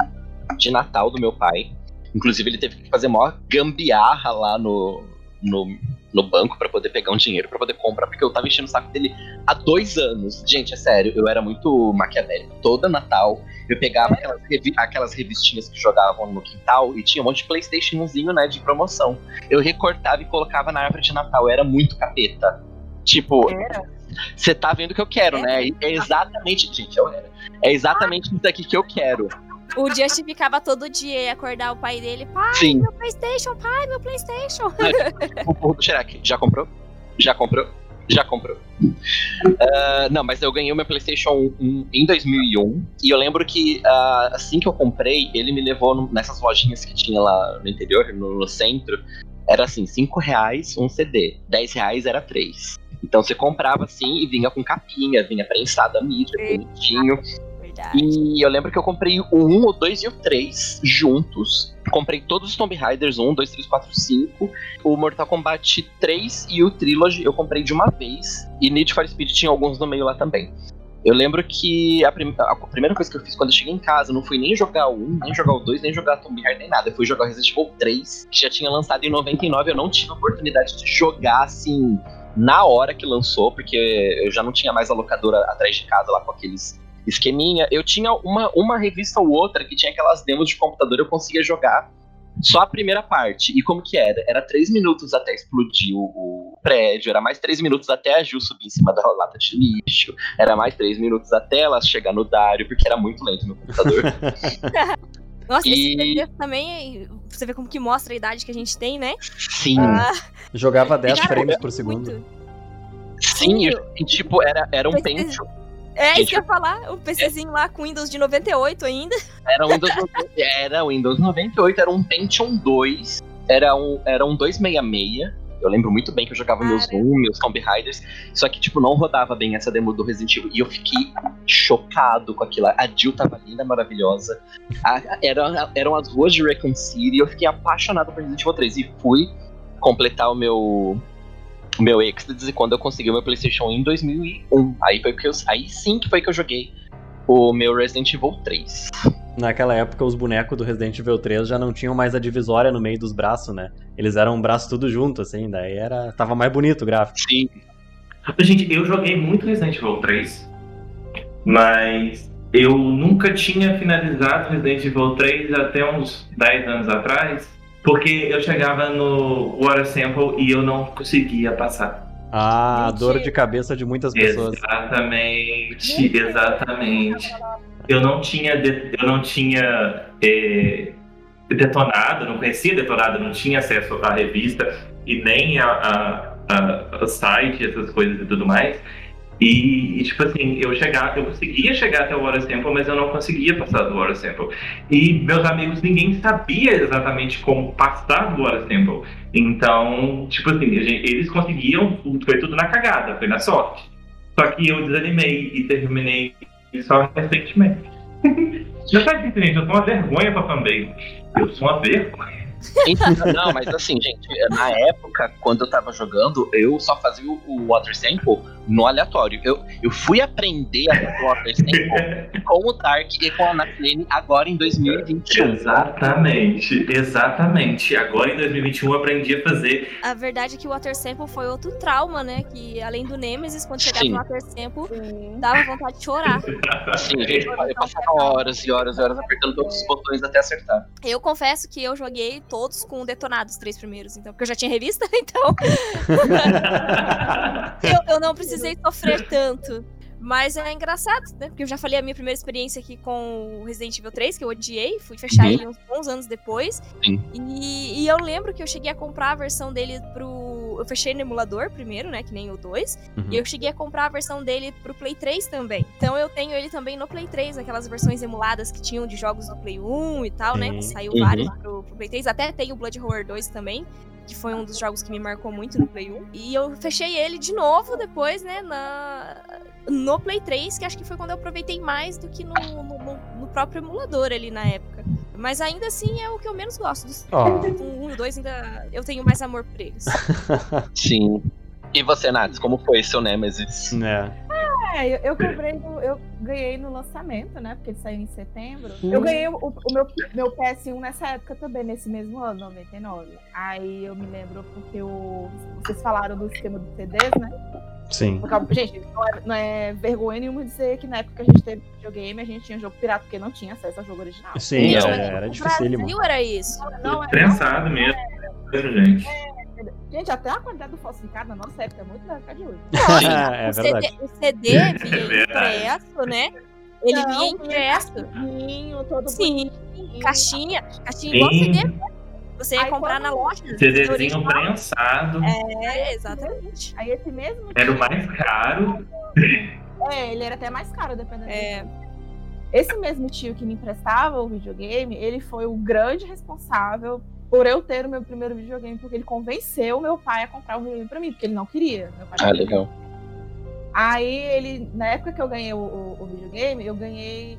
de Natal do meu pai. Inclusive, ele teve que fazer maior gambiarra lá no, no, no banco pra poder pegar um dinheiro, pra poder comprar, porque eu tava enchendo o saco dele há dois anos. Gente, é sério, eu era muito maquiavélico. Toda Natal eu pegava aquelas, revi- aquelas revistinhas que jogavam no quintal e tinha um monte de PlayStationzinho, né, de promoção. Eu recortava e colocava na árvore de Natal. Eu era muito capeta. Tipo, você tá vendo o que eu quero, né? É exatamente. Gente, eu era. É exatamente isso daqui que eu quero. O Just ficava todo dia e acordar o pai dele. Pai, Sim. meu Playstation, pai, meu Playstation. O burro do Shrek, já comprou? Já comprou? Já comprou. Ah, não, mas eu ganhei o meu PlayStation 1 em 2001. E eu lembro que ah, assim que eu comprei, ele me levou no- nessas lojinhas que tinha lá no interior, no, no centro. Era assim: 5 reais um CD, 10 reais era 3. Então você comprava assim e vinha com capinha, vinha prensado a mídia, bonitinho. Verdade. E eu lembro que eu comprei o 1, o 2 e o 3 juntos. Comprei todos os Tomb Raiders, 1, 2, 3, 4, 5. O Mortal Kombat 3 e o Trilogy eu comprei de uma vez. E Need for Speed tinha alguns no meio lá também. Eu lembro que a, prim- a primeira coisa que eu fiz quando eu cheguei em casa não fui nem jogar o 1, nem jogar o 2, nem jogar Tomb Raider, nem nada. Eu fui jogar o Resident Evil 3, que já tinha lançado em 99. Eu não tive a oportunidade de jogar assim na hora que lançou, porque eu já não tinha mais a locadora atrás de casa lá com aqueles esqueminha. Eu tinha uma, uma revista ou outra que tinha aquelas demos de computador, eu conseguia jogar só a primeira parte. E como que era? Era três minutos até explodir o, o prédio, era mais três minutos até a Ju subir em cima da lata de lixo, era mais três minutos até ela chegar no Dario, porque era muito lento no computador. Nossa, esse E- TV também, você vê como que mostra a idade que a gente tem, né? Sim, Ah, Jogava 10 cara, frames por segundo. muito. sim, e, tipo, era, era um Pentium. É, Gente, isso que eu ia falar. O PCzinho lá com Windows de 98 ainda. Era Windows, era Windows 98, era um Pentium 2, era um, era um 266. Eu lembro muito bem que eu jogava meus Cara. Doom, meus Tomb Raiders, só que, tipo, não rodava bem essa demo do Resident Evil. E eu fiquei chocado com aquilo. A Jill tava linda, maravilhosa. A- era- eram as ruas de Raccoon City. Eu fiquei apaixonado por Resident Evil 3. E fui completar o meu meu Ecstasy quando eu consegui o meu PlayStation 1 em 2001. Aí, foi que eu, aí sim que foi que eu joguei o meu Resident Evil 3. Naquela época, os bonecos do Resident Evil 3 já não tinham mais a divisória no meio dos braços, né? Eles eram um braço tudo junto, assim, daí era. Tava mais bonito o gráfico. Sim. Gente, eu joguei muito Resident Evil 3, mas eu nunca tinha finalizado Resident Evil 3 até uns 10 anos atrás, porque eu chegava no Water Sample e eu não conseguia passar. Ah, a dor de cabeça de muitas pessoas. Exatamente, exatamente. Eu não tinha, de- eu não tinha é, detonado, não conhecia detonado, não tinha acesso à revista e nem a, a, a- a site, essas coisas e tudo mais. E, e, tipo assim, eu chegava, eu conseguia chegar até o Water Sample, mas eu não conseguia passar do Water Sample. E meus amigos, ninguém sabia exatamente como passar do Water Sample. Então, tipo assim, eles conseguiam, foi tudo na cagada, foi na sorte. Só que eu desanimei e terminei só recentemente. Já isso, gente, eu sou uma vergonha pra fanbase. Eu sou uma vergonha. Não, mas assim, gente, na época, quando eu tava jogando, eu só fazia o- Water Sample no aleatório. Eu, eu fui aprender a fazer o Water Sample com o Dark e com a Naclane agora em 2021. Exatamente, exatamente. Agora em 2021 eu aprendi a fazer. A verdade é que o Water Sample foi outro trauma, né? Que além do Nemesis, quando chegava Sim. no Water Sample, Sim. dava vontade de chorar. Sim, gente, eu passava horas e horas e horas apertando todos os botões até acertar. Eu confesso que eu joguei todos com detonados, os três primeiros, então, porque eu já tinha revista, então eu, eu não precisei sofrer tanto. Mas é engraçado, né? Porque eu já falei a minha primeira experiência aqui com o Resident Evil 3, que eu odiei, fui fechar Uhum. ele uns bons anos depois. Sim. E, e eu lembro que eu cheguei a comprar a versão dele pro. Eu fechei no emulador primeiro, né? Que nem o 2. Uhum. E eu cheguei a comprar a versão dele pro Play 3 também. Então eu tenho ele também no Play 3, aquelas versões emuladas que tinham de jogos do Play 1 e tal, né? Saiu Uhum. vários pro, pro Play 3. Até tem o Blood Horror 2 também. Que foi um dos jogos que me marcou muito no Play 1. E eu fechei ele de novo depois, né? Na, no Play 3, que acho que foi quando eu aproveitei mais do que no, no- no- no próprio emulador ali na época. Mas ainda assim é o que eu menos gosto. Dos Ó. o 1 e o 2 ainda eu tenho mais amor por eles. Sim. E você, Nats, como foi seu Nemesis? É. É, eu, eu comprei, no- eu ganhei no lançamento, né? Porque ele saiu em setembro. Hum. Eu ganhei o, o meu, meu PS1 nessa época também, nesse mesmo ano, 99. Aí eu me lembro porque o, vocês falaram do esquema dos CDs, né? Sim. Porque, gente, não é, não é vergonha nenhuma dizer que na época que a gente teve videogame, a gente tinha jogo pirata, porque não tinha acesso ao jogo original. Sim, Não. era, era No dificílimo. Brasil era isso. Não é, Prensado mesmo, gente. Gente, até a qualidade do falsificado na nossa época é muito melhor que a de hoje. é o, verdade. CD, o CD vinha impresso, né? Ele Não, vinha impresso. Vinho, todo Sim, bonitinho. caixinha. Caixinha igual CD. Você ia Aí comprar na loja. CDzinho prensado. É, exatamente. Aí esse mesmo Era o mais caro. É, ele era até mais caro, dependendo. É. do- Esse mesmo tio que me emprestava o videogame, ele foi o grande responsável por eu ter o meu primeiro videogame, porque ele convenceu meu pai a comprar o videogame pra mim, porque ele não queria. Ah, queria. legal. Aí ele, na época que eu ganhei o, o- o videogame, eu ganhei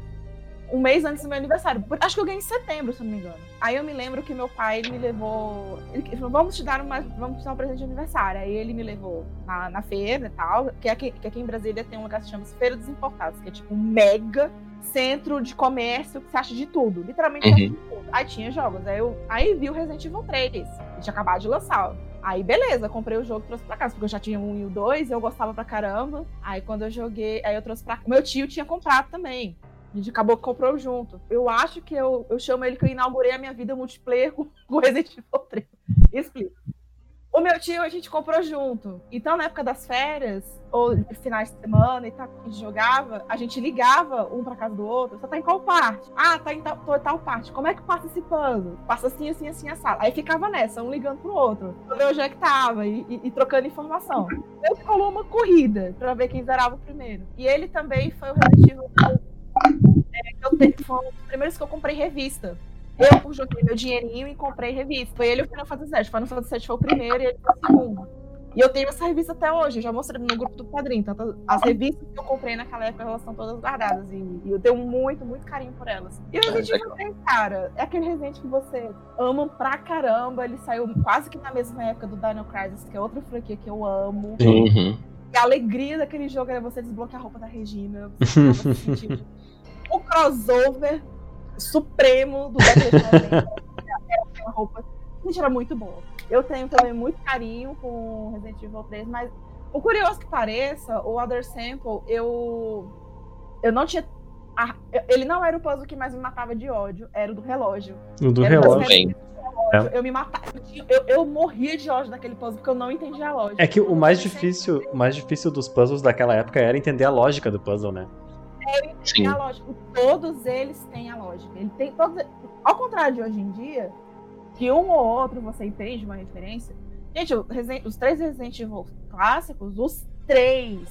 um mês antes do meu aniversário. Acho que eu ganhei em setembro, se não me engano. Aí eu me lembro que meu pai me levou. Ele falou, vamos te dar uma, vamos te dar um presente de aniversário. Aí ele me levou na, na feira e tal. Que aqui, que aqui em Brasília tem um lugar que se chama Feira dos Importados, que é tipo um mega centro de comércio que você acha de tudo. Literalmente Uhum. de tudo. Aí tinha jogos. Aí eu aí vi o Resident Evil 3. Que tinha acabado de lançar. Aí, beleza, comprei o jogo e trouxe pra casa, porque eu já tinha um e o dois, e eu gostava pra caramba. Aí, quando eu joguei, aí eu trouxe pra Meu tio tinha comprado também. A gente acabou que comprou junto. Eu acho que eu, eu chamo ele que eu inaugurei a minha vida multiplayer com com Resident Evil 3. Explico. O meu tio a gente comprou junto. Então, na época das férias, ou finais de semana e tal, a gente jogava, a gente ligava um pra casa do outro. Você tá em qual parte? Ah, tá em tal, tal parte. Como é que passa esse? Passa assim, assim, assim, a sala. Aí ficava nessa, um ligando pro outro. Pra ver onde é que tava e, e- e trocando informação. Eu rolou uma corrida pra ver quem zerava primeiro. E ele também foi o eu- é, que eu foi um dos primeiros que eu comprei revista. Eu joguei meu dinheirinho e comprei revista. Foi ele o Final Fantasy VII. Final Fantasy VII foi o primeiro e ele foi o segundo. E eu tenho essa revista até hoje, eu já mostrei no grupo do padrinho. Tanto as revistas que eu comprei naquela época, elas estão todas guardadas. E, e eu tenho muito, muito carinho por elas. E o Resident Evil 3, cara, é aquele Resident que você ama pra caramba. Ele saiu quase que na mesma época do Dino Crisis, que é outra franquia que eu amo. Uhum. E a alegria daquele jogo era você desbloquear a roupa da Regina. Sentindo o crossover supremo do Battle Era uma roupa. Gente, era muito boa. Eu tenho também muito carinho com Resident Evil 3, mas o curioso que pareça, o Other Sample, eu. Eu não tinha. a- ele não era o puzzle que mais me matava de ódio, era o do relógio. O do Era relógio. Bem. relógio. Eu me matava. Eu, eu- morria de ódio daquele puzzle porque eu não entendia a lógica. É que o mais difícil, o mais difícil dos puzzles daquela época era entender a lógica do puzzle, né? Sim. tem a lógica. Todos eles têm a lógica. Ele tem todos. Ao contrário de hoje em dia, que um ou outro você entende uma referência. Gente, os três Resident Evil clássicos, os três,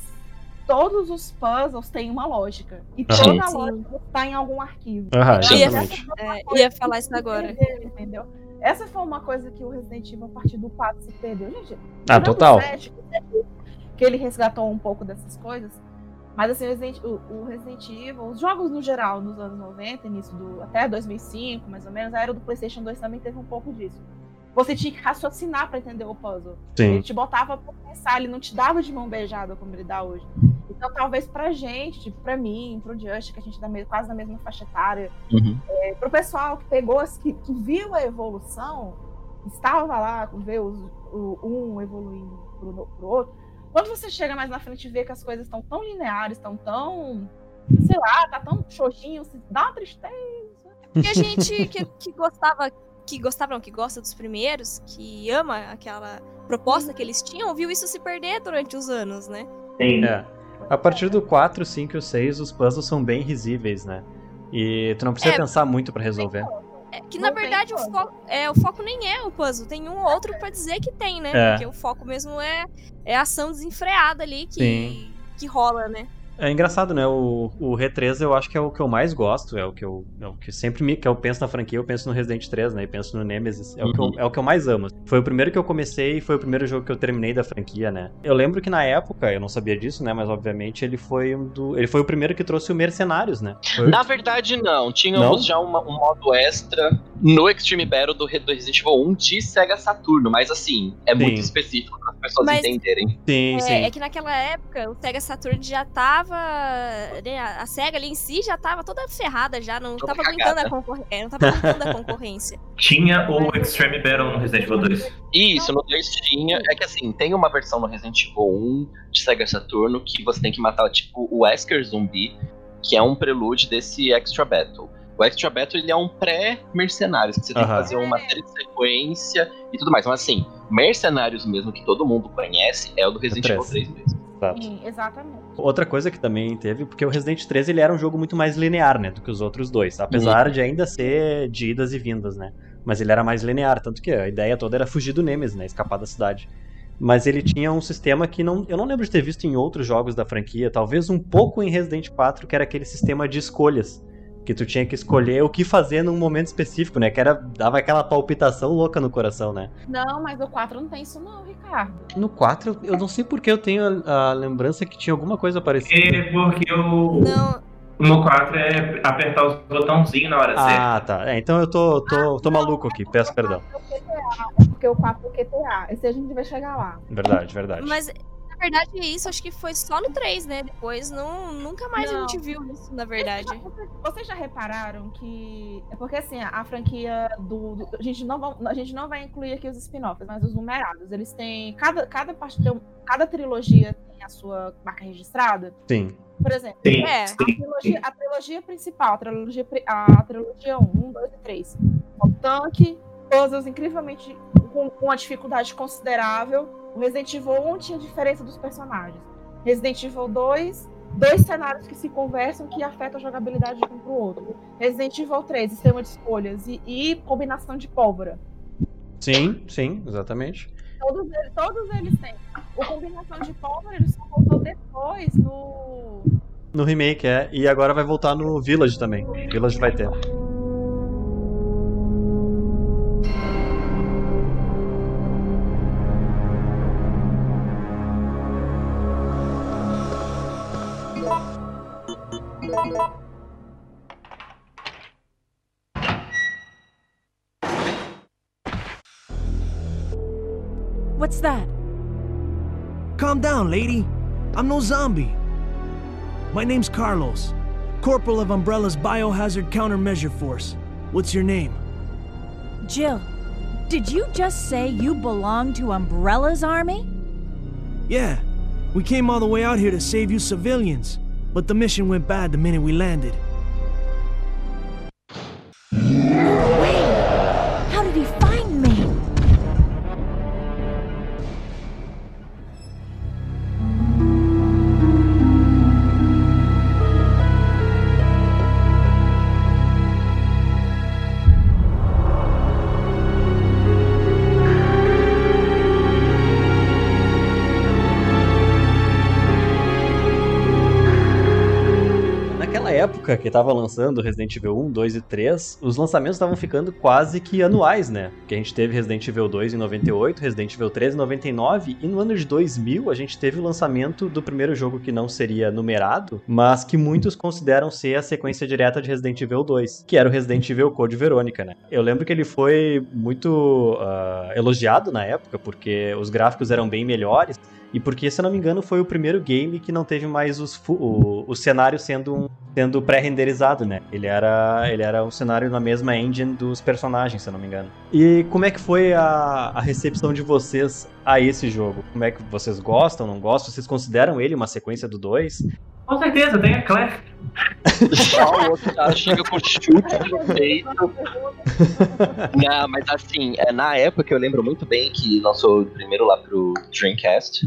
todos os puzzles têm uma lógica. E toda a Sim. lógica está em algum arquivo. Aham, Sim. exatamente. É, ia falar isso agora. Entendeu? Essa foi uma coisa que o Resident Evil, a partir do 4, se perdeu. Gente, Ah, total. o 7, que ele resgatou um pouco dessas coisas. Mas assim, o Resident, o, o Resident Evil, os jogos no geral, nos anos 90, início do. até 2005, mais ou menos, a era do PlayStation 2 também teve um pouco disso. Você tinha que raciocinar pra entender o puzzle. Ele Sim. te botava pra pensar, ele não te dava de mão beijada como ele dá hoje. Então, talvez pra gente, tipo, pra mim, pro Just, que a gente tá meio- quase na mesma faixa etária, Uhum. é, pro pessoal que pegou, que, que viu a evolução, estava lá, vê os, o, um evoluindo pro, pro outro, quando você chega mais na frente e vê que as coisas estão tão lineares, estão tão, sei lá, tá tão xoxinho, se dá uma tristeza. E a gente que, que gostava, que gostava, não, que gosta dos primeiros, que ama aquela proposta que eles tinham, viu isso se perder durante os anos, né? Sim. É. A partir do 4, 5 e 6, os puzzles são bem risíveis, né? E tu não precisa É. pensar muito pra resolver. É, que Não na verdade o foco, é, o foco nem é o puzzle, tem um ou outro pra dizer que tem, né? É. Porque o foco mesmo é, é a ação desenfreada ali que, Sim. que rola, né? É engraçado, né? O, o R3 eu acho que é o que eu mais gosto, é o que eu, é o que sempre me, que eu penso na franquia, eu penso no Resident 3, né? E penso no Nemesis, é, o que eu, Uhum. é o que eu mais amo. Foi o primeiro que eu comecei e foi o primeiro jogo que eu terminei da franquia, né? Eu lembro que na época, eu não sabia disso, né? Mas obviamente ele foi um do, ele foi o primeiro que trouxe o Mercenários, né? Foi Na verdade, não. Tínhamos Não? já uma- um modo extra no Extreme Battle do, do Resident Evil 1 de Sega Saturno, mas assim, é muito Sim. específico para as pessoas Mas- entenderem. Sim, É, sim. é que naquela época o Sega Saturn já tava. Né, a Sega ali em si já tava toda ferrada, já não Toda tava aguentando a não tava aguentando a concorrência. Tinha o Extreme Battle no Resident Evil 2. Isso, no 2 tinha. É que assim, tem uma versão no Resident Evil 1 de Sega Saturno que você tem que matar, tipo, o Wesker zumbi, que é um prelúdio desse Extra Battle. O Extra Battle ele é um pré-mercenários, que você tem que fazer uma série de sequência e tudo mais. Mas assim, mercenários mesmo que todo mundo conhece é o do Resident Evil três. 3 mesmo. Exato. Sim, exatamente. Outra coisa que também teve, porque o Resident 3 ele era um jogo muito mais linear, né, do que os outros dois, apesar de ainda ser de idas e vindas, né? Mas ele era mais linear, tanto que a ideia toda era fugir do Nemesis, né, escapar da cidade. Mas ele tinha um sistema que não, eu não lembro de ter visto em outros jogos da franquia, talvez um pouco em Resident 4, que era aquele sistema de escolhas, que tu tinha que escolher o que fazer num momento específico, né? Que era dava aquela palpitação louca no coração, né? Não, mas o 4 não tem isso não, Ricardo. No 4, eu, eu não sei porque eu tenho a, a lembrança que tinha alguma coisa parecida. É porque o, Não, no 4 é apertar os botãozinhos na hora certa. Ah, tá. É, então eu tô, tô, tô maluco aqui, peço perdão. É porque o 4 é o QTA. Esse a gente vai chegar lá. Verdade, verdade. mas verdade isso acho que foi só no 3, né? Depois não, nunca mais a Não. gente viu isso, na verdade. Vocês, vocês já repararam que. É porque assim, a franquia do. do- a, gente não vai, a gente não vai incluir aqui os spin-offs, mas os numerados. Eles têm. Cada, cada parte tem Cada trilogia tem a sua marca registrada. Sim. Por exemplo, Sim, É. a sim. trilogia, a trilogia principal, a trilogia, a trilogia 1, 1, 2 e 3. O tanque, puzzles incrivelmente com, com uma dificuldade considerável. O Resident Evil 1 tinha diferença dos personagens. Resident Evil 2, dois cenários que se conversam que afetam a jogabilidade de um pro outro. Resident Evil 3, sistema de escolhas e, e combinação de pólvora. Sim, sim, exatamente. Todos eles, todos eles têm. O combinação de pólvora ele só voltou depois no. No remake, é. E agora vai voltar no Village também. Village vai ter. What's that? Calm down, lady. I'm no zombie. My name's Carlos, Corporal of Umbrella's Biohazard Countermeasure Force. What's your name? Jill, did you just say you belong to Umbrella's army? Yeah, we came all the way out here to save you civilians, but the mission went bad the minute we landed. Época que tava lançando Resident Evil 1, 2 e 3, os lançamentos estavam ficando quase que anuais, né? Porque a gente teve Resident Evil 2 em 98, Resident Evil 3 em 99, e no ano de 2000 a gente teve o lançamento do primeiro jogo que não seria numerado, mas que muitos consideram ser a sequência direta de Resident Evil 2, que era o Resident Evil Code Verônica, né? Eu lembro que ele foi muito ah, elogiado na época, porque os gráficos eram bem melhores, e porque, se eu não me engano, foi o primeiro game que não teve mais os o, o cenário sendo, um- sendo pré-renderizado, né? Ele era, ele era um cenário na mesma engine dos personagens, se eu não me engano. E como é que foi a, a recepção de vocês a esse jogo? Como é que vocês gostam, não gostam? Vocês consideram ele uma sequência do 2? Com certeza, tem a. Só o outro cara chega com chute no peito. Não, mas assim, é, na época eu lembro muito bem que lançou primeiro lá pro Dreamcast.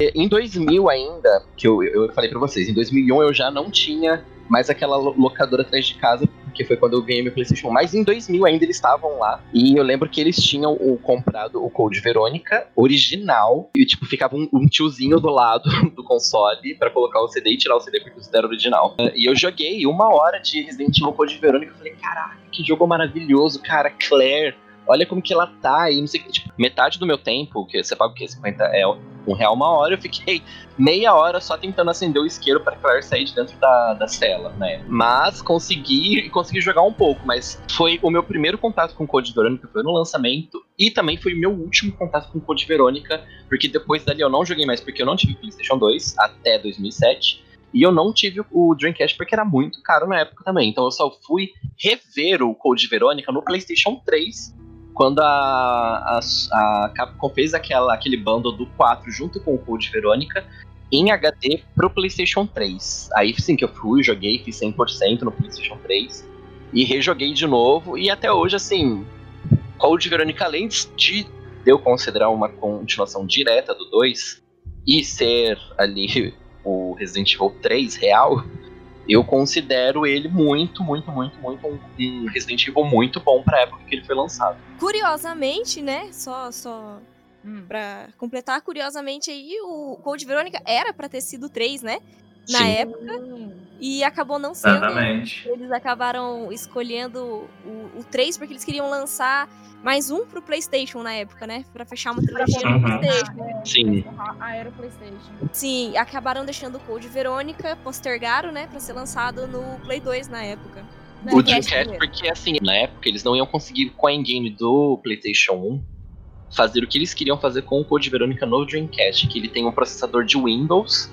Em 2000 ainda, que eu, eu falei pra vocês, em 2001 eu já não tinha mais aquela lo- locadora atrás de casa, porque foi quando eu ganhei meu PlayStation 1. Mas em 2000 ainda eles estavam lá. E eu lembro que eles tinham o, comprado o Code Verônica original. E, tipo, ficava um, um tiozinho do lado do console pra colocar o CD e tirar o CD porque o CD era original. E eu joguei uma hora de Resident Evil Code Verônica. Eu falei, caraca, que jogo maravilhoso, cara. Claire, olha como que ela tá. E não sei que. Tipo, metade do meu tempo, que você paga o quê? 50 é um real uma hora, eu fiquei meia hora só tentando acender o isqueiro pra Claire sair de dentro da, da cela, né? Mas consegui consegui jogar um pouco, mas foi o meu primeiro contato com Code Verônica, foi no lançamento, e também foi o meu último contato com Code Verônica, porque depois dali eu não joguei mais, porque eu não tive PlayStation 2 até 2007. E eu não tive o Dreamcast porque era muito caro na época também. Então eu só fui rever o Code Verônica no PlayStation 3 quando a, a, a Capcom fez aquela, aquele bundle do 4 junto com o Code Verônica em HD pro PlayStation 3. Aí sim que eu fui, joguei, fiz 100% no PlayStation 3 e rejoguei de novo. E até hoje, assim, Code Verônica, além de eu considerar uma continuação direta do 2 e ser ali o Resident Evil 3 real, eu considero ele muito, muito, muito, muito um, um Resident Evil muito bom pra época que ele foi lançado. Curiosamente, né? Só, só pra completar, curiosamente aí, o Code Verônica era pra ter sido 3, né? Na Sim. época. E acabou não sendo. Exatamente. Eles acabaram escolhendo o, o 3 porque eles queriam lançar mais um pro PlayStation na época, né? Pra fechar uma trilogia no Uhum. PlayStation. Sim. A era PlayStation. Sim, acabaram deixando o Code Verônica, postergaram, né? Pra ser lançado no Play 2 na época. O Dreamcast porque assim, na época eles não iam conseguir com a engine do PlayStation 1 fazer o que eles queriam fazer com o Code Verônica no Dreamcast, que ele tem um processador de Windows,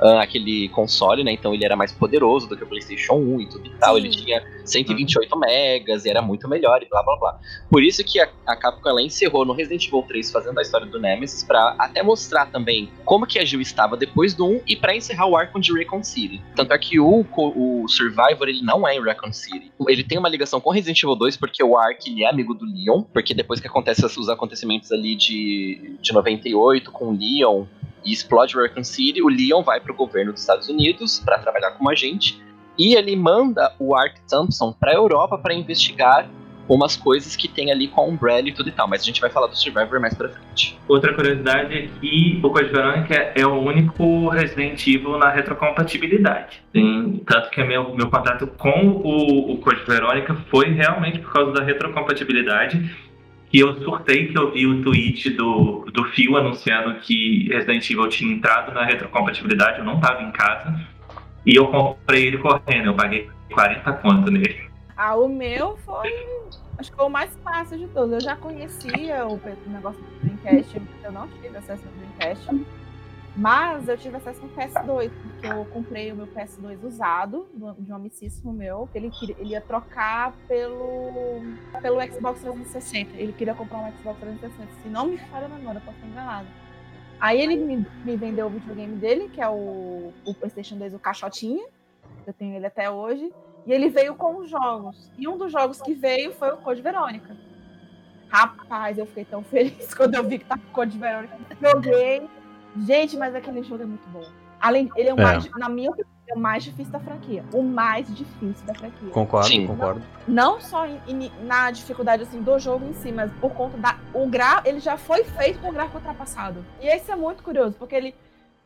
ah, aquele console, né? Então ele era mais poderoso do que o PlayStation 1 e tudo e tal. Sim. Ele tinha 128 megas e era muito melhor e blá blá blá. Por isso que a, a Capcom ela encerrou no Resident Evil 3 fazendo a história do Nemesis pra até mostrar também como que a Jill estava depois do 1 e pra encerrar o arco de Raccoon City. Tanto é que o, o Survivor ele não é em Raccoon City. Ele tem uma ligação com Resident Evil 2 porque o Ark ele é amigo do Leon, porque depois que acontecem os acontecimentos ali de, de 98 com o Leon e explode Raccoon City, o Leon vai pro governo dos Estados Unidos pra trabalhar como agente e ele manda o Ark Thompson pra Europa pra investigar umas coisas que tem ali com a Umbrella e tudo e tal, mas a gente vai falar do Survivor mais pra frente. Outra curiosidade é que o Code Verônica é o único Resident Evil na retrocompatibilidade. Tanto que meu, meu contato com o, o Code Verônica foi realmente por causa da retrocompatibilidade. E eu surtei que eu vi o tweet do, do Phil anunciando que Resident Evil tinha entrado na retrocompatibilidade, eu não estava em casa. E eu comprei ele correndo, eu paguei 40 conto nele. Ah, o meu foi acho que foi o mais fácil de todos. Eu já conhecia o negócio do Dreamcast, eu não tive acesso ao Dreamcast. Mas eu tive acesso no PS2, porque eu comprei o meu PS2 usado, do- de um amicíssimo meu, que ele, queria, ele ia trocar pelo, pelo Xbox 360. Ele queria comprar um Xbox 360. Se não me falha a memória, eu posso estar enganado. Aí ele me, me vendeu o videogame dele, que é o, o PlayStation 2, o Caixotinha. Eu tenho ele até hoje. E ele veio com os jogos. E um dos jogos que veio foi o Code Verônica. Rapaz, eu fiquei tão feliz quando eu vi que tá com o Code Verônica. Joguei. Gente, mas aquele jogo é muito bom. Além, ele é o É. mais, na minha opinião, é o mais difícil da franquia. O mais difícil da franquia. Concordo, Sim. concordo. Não só em- em- na dificuldade assim, do jogo em si, mas por conta da. O gra, ele já foi feito com o gráfico ultrapassado. E esse é muito curioso, porque ele.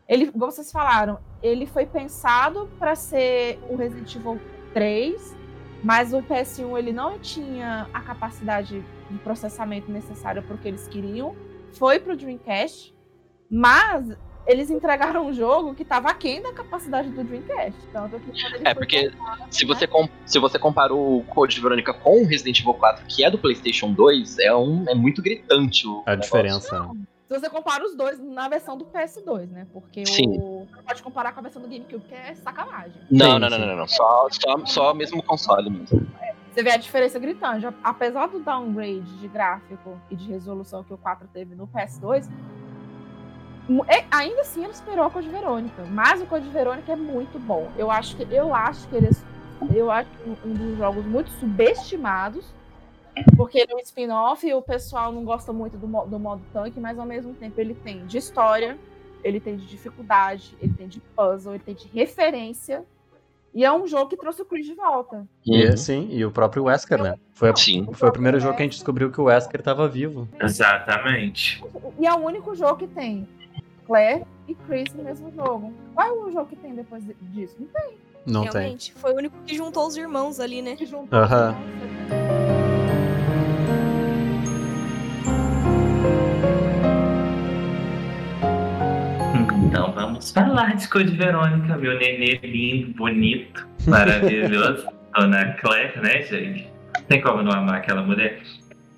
Ele, como vocês falaram, ele foi pensado para ser o Resident Evil 3, mas o PS1 ele não tinha a capacidade de processamento necessária para o que eles queriam. Foi pro Dreamcast, mas eles entregaram um jogo que estava aquém da capacidade do Dreamcast. Tanto que quando ele É, porque comprado, Se né? você, se você compara o Code Verônica com o Resident Evil 4, que é do PlayStation 2, é, um, é muito gritante o A negócio. diferença. né? Se você compara os dois na versão do PS2, né? Porque Sim. o. Não pode comparar com a versão do GameCube, que é sacanagem. Não, Sim, não, não, sim. não, não. Só, só, só mesmo console mesmo. Você vê a diferença gritante. Apesar do downgrade de gráfico e de resolução que o 4 teve no PS2, mu- é- ainda assim ele esperou a Code Verônica. Mas o Code Verônica é muito bom. Eu acho que, eu acho que ele é, eu acho um um dos jogos muito subestimados. Porque ele é um spin-off e o pessoal não gosta muito do, do modo tanque, mas ao mesmo tempo ele tem de história, ele tem de dificuldade, ele tem de puzzle, ele tem de referência. E é um jogo que trouxe o Chris de volta. E, Uhum. sim, e o próprio Wesker, né? Foi, a- Sim. foi o primeiro jogo que a gente descobriu que o Wesker tava vivo. Exatamente. E é o único jogo que tem Claire e Chris no mesmo jogo. Qual é o jogo que tem depois de- disso? Não tem. Não tem. Realmente. Foi o único que juntou os irmãos ali, né? Que juntou Aham. Nossa, Então vamos falar de Code Verônica, meu nenê lindo, bonito, maravilhoso. Dona Claire, né, gente? Tem como não amar aquela mulher?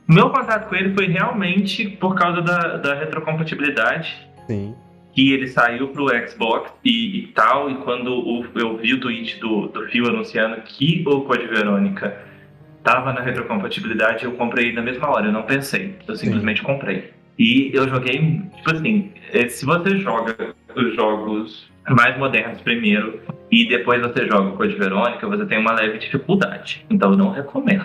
Meu contato com ele foi realmente por causa da, da retrocompatibilidade. Sim. Que ele saiu pro Xbox e, e tal, e quando o- eu vi o tweet do, do Phil anunciando que o Code Verônica tava na retrocompatibilidade, eu comprei na mesma hora, eu não pensei, eu simplesmente comprei. E eu joguei, tipo assim, eh, se você joga os jogos mais modernos primeiro e depois você joga o Code Verônica, você tem uma leve dificuldade. Então eu não recomendo.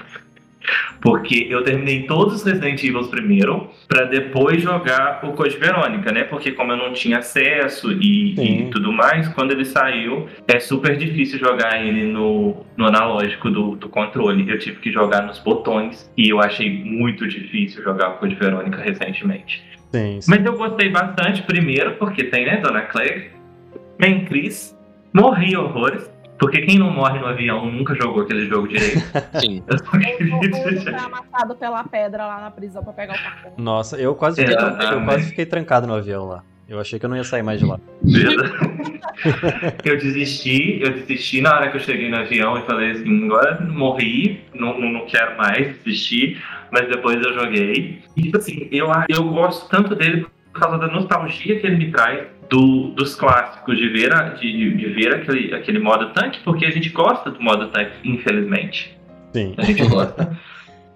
Porque eu terminei todos os Resident Evil primeiro, pra depois jogar o Code Verônica, né? Porque como eu não tinha acesso e, e tudo mais, quando ele saiu, é super difícil jogar ele no, no analógico do, do controle. Eu tive que jogar nos botões e eu achei muito difícil jogar o Code Verônica recentemente. Sim, sim. Mas eu gostei bastante, primeiro, porque tem, né, Dona Claire, tem Chris, morri horrores, porque quem não morre no avião nunca jogou aquele jogo direito. Sim. Eu só queria amassado pela pedra lá na prisão pra pegar o cartão. Nossa, eu quase, fiquei, eu quase fiquei trancado no avião lá. Eu achei que eu não ia sair mais de lá. eu desisti, eu desisti na hora que eu cheguei no avião e falei assim, agora morri, não, não, não quero mais desistir, mas depois eu joguei. E tipo assim, eu, eu gosto tanto dele por causa da nostalgia que ele me traz do, dos clássicos, de ver, a- de, de ver aquele, aquele modo tanque, porque a gente gosta do modo tanque, infelizmente. Sim. A gente gosta.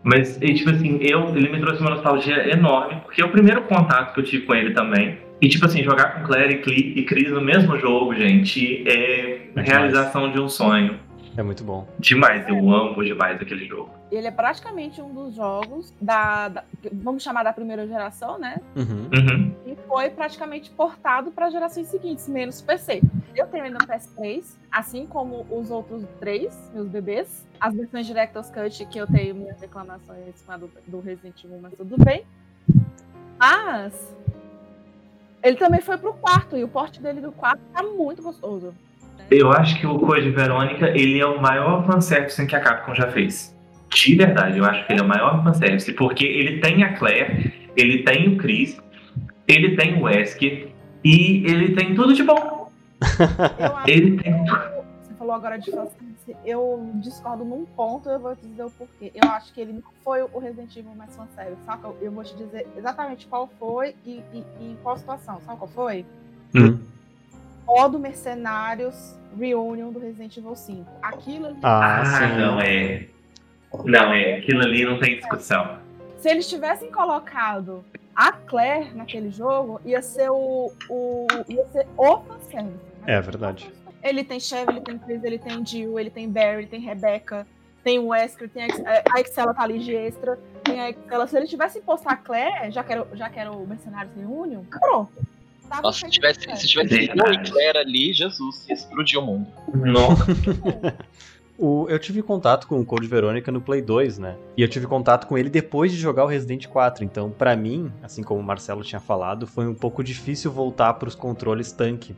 Mas, e, tipo assim, eu, ele me trouxe uma nostalgia enorme, porque é o primeiro contato que eu tive com ele também. E, tipo assim, jogar com Claire e e Chris no mesmo jogo, gente, é É realização de um sonho. É muito bom. Demais, eu amo demais aquele jogo. Ele é praticamente um dos jogos da, da- vamos chamar da primeira geração, né? Uhum. Uhum. E foi praticamente portado para gerações seguintes, menos PC. Eu tenho ele no PS3, assim como os outros três, meus bebês. As versões Director's Cut, que eu tenho minhas reclamações com a do, do Resident Evil, mas tudo bem. Mas ele também foi pro quarto, e o porte dele do quarto tá muito gostoso. Eu acho que o Code Verônica, ele é o maior fanservice que a Capcom já fez. De verdade, eu acho que ele é o maior fanservice, porque ele tem a Claire, ele tem o Chris, ele tem o Wesker, e ele tem tudo de bom. Ele tem Você falou falou agora de fanservice, eu discordo num ponto, eu vou te dizer o porquê. Eu acho que ele não foi o Resident Evil mais fanservice, saca? Eu vou te dizer exatamente qual foi e, e, e em qual situação. Sabe qual foi? Hum. Modo Mercenários Reunion do Resident Evil 5. Aquilo ali, Ah, Ah, sim. não é. Não é. Aquilo ali não tem discussão. se eles tivessem colocado a Claire naquele jogo, ia ser o. o ia ser o fanservice. né? É verdade. Ele tem Chevy, ele tem Chris, ele tem Jill, ele tem Barry, ele tem Rebecca, tem o Wesker, tem a, Ex- a Excella tá ali de extra, tem a Excella. Se eles tivessem posto a Claire, já que era, já que era o Mercenários Reunion, pronto. Tava Nossa, se tivesse, se tivesse o Claire ali, Jesus, ia explodir o mundo. Nossa. O, eu tive contato com o Code Verônica no Play 2, né? E eu tive contato com ele depois de jogar o Resident 4. Então, pra mim, assim como o Marcelo tinha falado, foi um pouco difícil voltar pros controles tanque.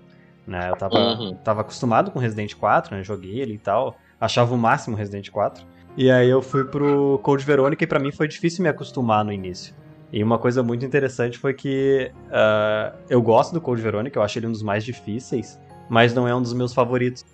Né? Eu tava, Uhum. tava acostumado com Resident 4, né? Joguei ele e tal. Achava o máximo o Resident 4. E aí eu fui pro Code Verônica e pra mim foi difícil me acostumar no início. E uma coisa muito interessante foi que ah, eu gosto do Code Verônica, eu acho ele um dos mais difíceis, mas não é um dos meus favoritos.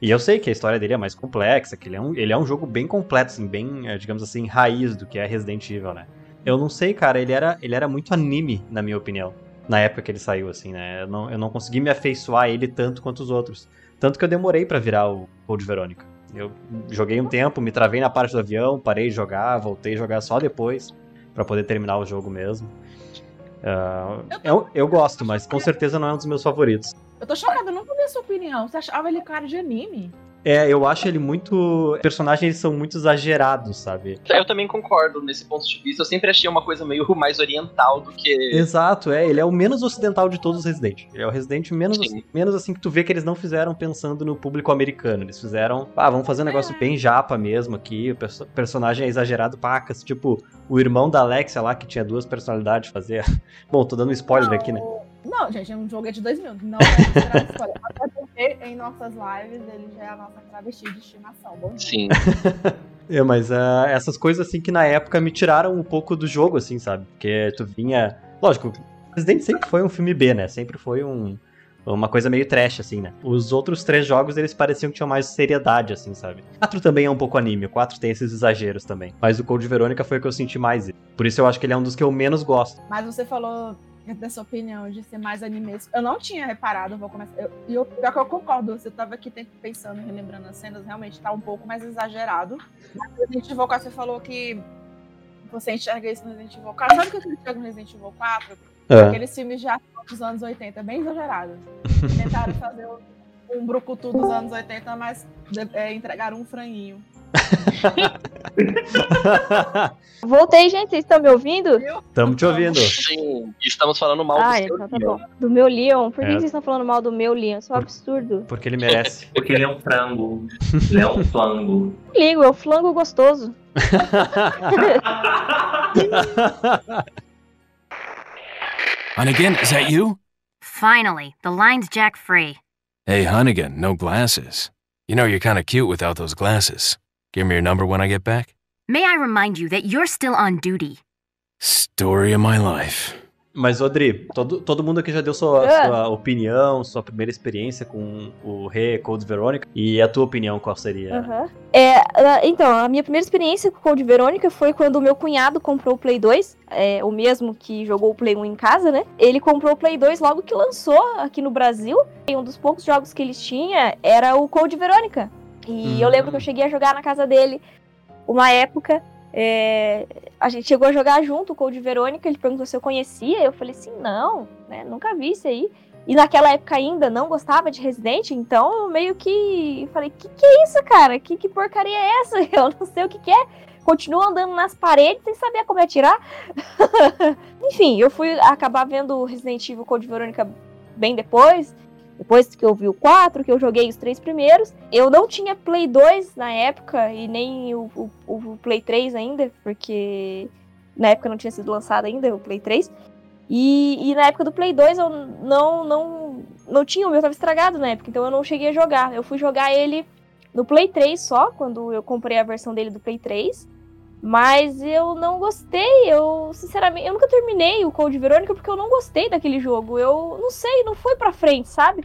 E eu sei que a história dele é mais complexa, que ele é um, ele é um jogo bem completo, assim, bem, eh, digamos assim, raiz do que é Resident Evil, né? Eu não sei, cara, ele era, ele era muito anime, na minha opinião, na época que ele saiu, assim, né? Eu não, eu não consegui me afeiçoar a ele tanto quanto os outros. Tanto que eu demorei pra virar o Code Verônica. Eu joguei um tempo, me travei na parte do avião, parei de jogar, voltei a jogar só depois, pra poder terminar o jogo mesmo. Ah, eu, eu gosto, mas com certeza não é um dos meus favoritos. Eu tô chocada, eu nunca vi a sua opinião. Você achava ele cara de anime? É, eu acho ele muito. Os personagens eles são muito exagerados, sabe? Eu também concordo nesse ponto de vista. Eu sempre achei uma coisa meio mais oriental do que. Exato, é. Ele é o menos ocidental de todos os Resident. Ele é o Resident menos, Sim. menos assim que tu vê que eles não fizeram pensando no público americano. Eles fizeram, ah, vamos fazer um negócio bem japa mesmo aqui. O perso- personagem é exagerado pacas. Tipo, o irmão da Alexia lá, que tinha duas personalidades, fazia. Bom, tô dando um spoiler aqui, né? Não, gente, um jogo é de 2000. Não é considerado spoiler. Em nossas lives ele já é a nossa travesti de estimação. Bom dia. Sim. É, mas ah, essas coisas assim que na época me tiraram um pouco do jogo, assim, sabe? Porque tu vinha. Lógico, Resident sempre foi um filme B, né? Sempre foi um. Uma coisa meio trash, assim, né? Os outros três jogos, eles pareciam que tinham mais seriedade, assim, sabe? O 4 também é um pouco anime, o 4 tem esses exageros também. Mas o Code Verônica foi o que eu senti mais. Por isso eu acho que ele é um dos que eu menos gosto. Mas você falou dessa opinião de ser mais anime. Eu não tinha reparado, vou começar. E eu, pior que eu concordo, você tava aqui pensando, relembrando as cenas, realmente tá um pouco mais exagerado. Mas Resident Evil 4 você falou que você enxerga isso no Resident Evil 4. Sabe o que eu enxergo no Resident Evil 4? É. Aqueles filmes de ação dos anos 80, bem exagerado. Tentaram fazer um, brucutu dos anos 80, mas é, entregaram um franguinho. Voltei, gente. Vocês estão me ouvindo? Tamo te ouvindo. Sim. Estamos falando mal do Ah, seu então tá Leon. bom. Do meu Leon. Por que É. vocês estão falando mal do meu Leon? Isso é um absurdo. Porque ele merece. Porque ele é um frango. Ele é um flango. Ligo, é o flango gostoso. Hunnigan, is that you? Finally, the line's jack free. Hey, Hunnigan, no glasses. You know you're kind of cute without those glasses. Give me your number when I get back. May I remind you that you're still on duty? Story of my life. Mas, Odri, todo, todo mundo aqui já deu sua, Ah. sua opinião, sua primeira experiência com o Re Code Verônica. E a tua opinião, qual seria? Aham. É, então, a minha primeira experiência com o Code Verônica foi quando o meu cunhado comprou o Play 2, é, o mesmo que jogou o Play 1 em casa, né? Ele comprou o Play 2 logo que lançou aqui no Brasil. E um dos poucos jogos que eles tinha era o Code Verônica. E eu lembro que eu cheguei a jogar na casa dele uma época. é, a gente chegou a jogar junto o Code Verônica, ele perguntou se eu conhecia, eu falei assim, não, né, nunca vi isso aí. E naquela época ainda não gostava de Resident, então eu meio que falei, que que é isso, cara? Que, que porcaria é essa? Eu não sei o que, que é. Continuo andando nas paredes sem saber como atirar. Enfim, eu fui acabar vendo o Resident Evil Code Verônica bem depois. Depois que eu vi o 4, que eu joguei os três primeiros. Eu não tinha Play 2 na época e nem o, o, o Play 3 ainda, porque na época não tinha sido lançado ainda o Play 3. E, e na época do Play 2 eu não, não, não tinha, o meu tava estragado na época, então eu não cheguei a jogar. Eu fui jogar ele no Play 3 só, quando eu comprei a versão dele do Play 3. Mas eu não gostei, eu sinceramente, eu nunca terminei o Code Verônica porque eu não gostei daquele jogo. Eu não sei, não foi pra frente, sabe?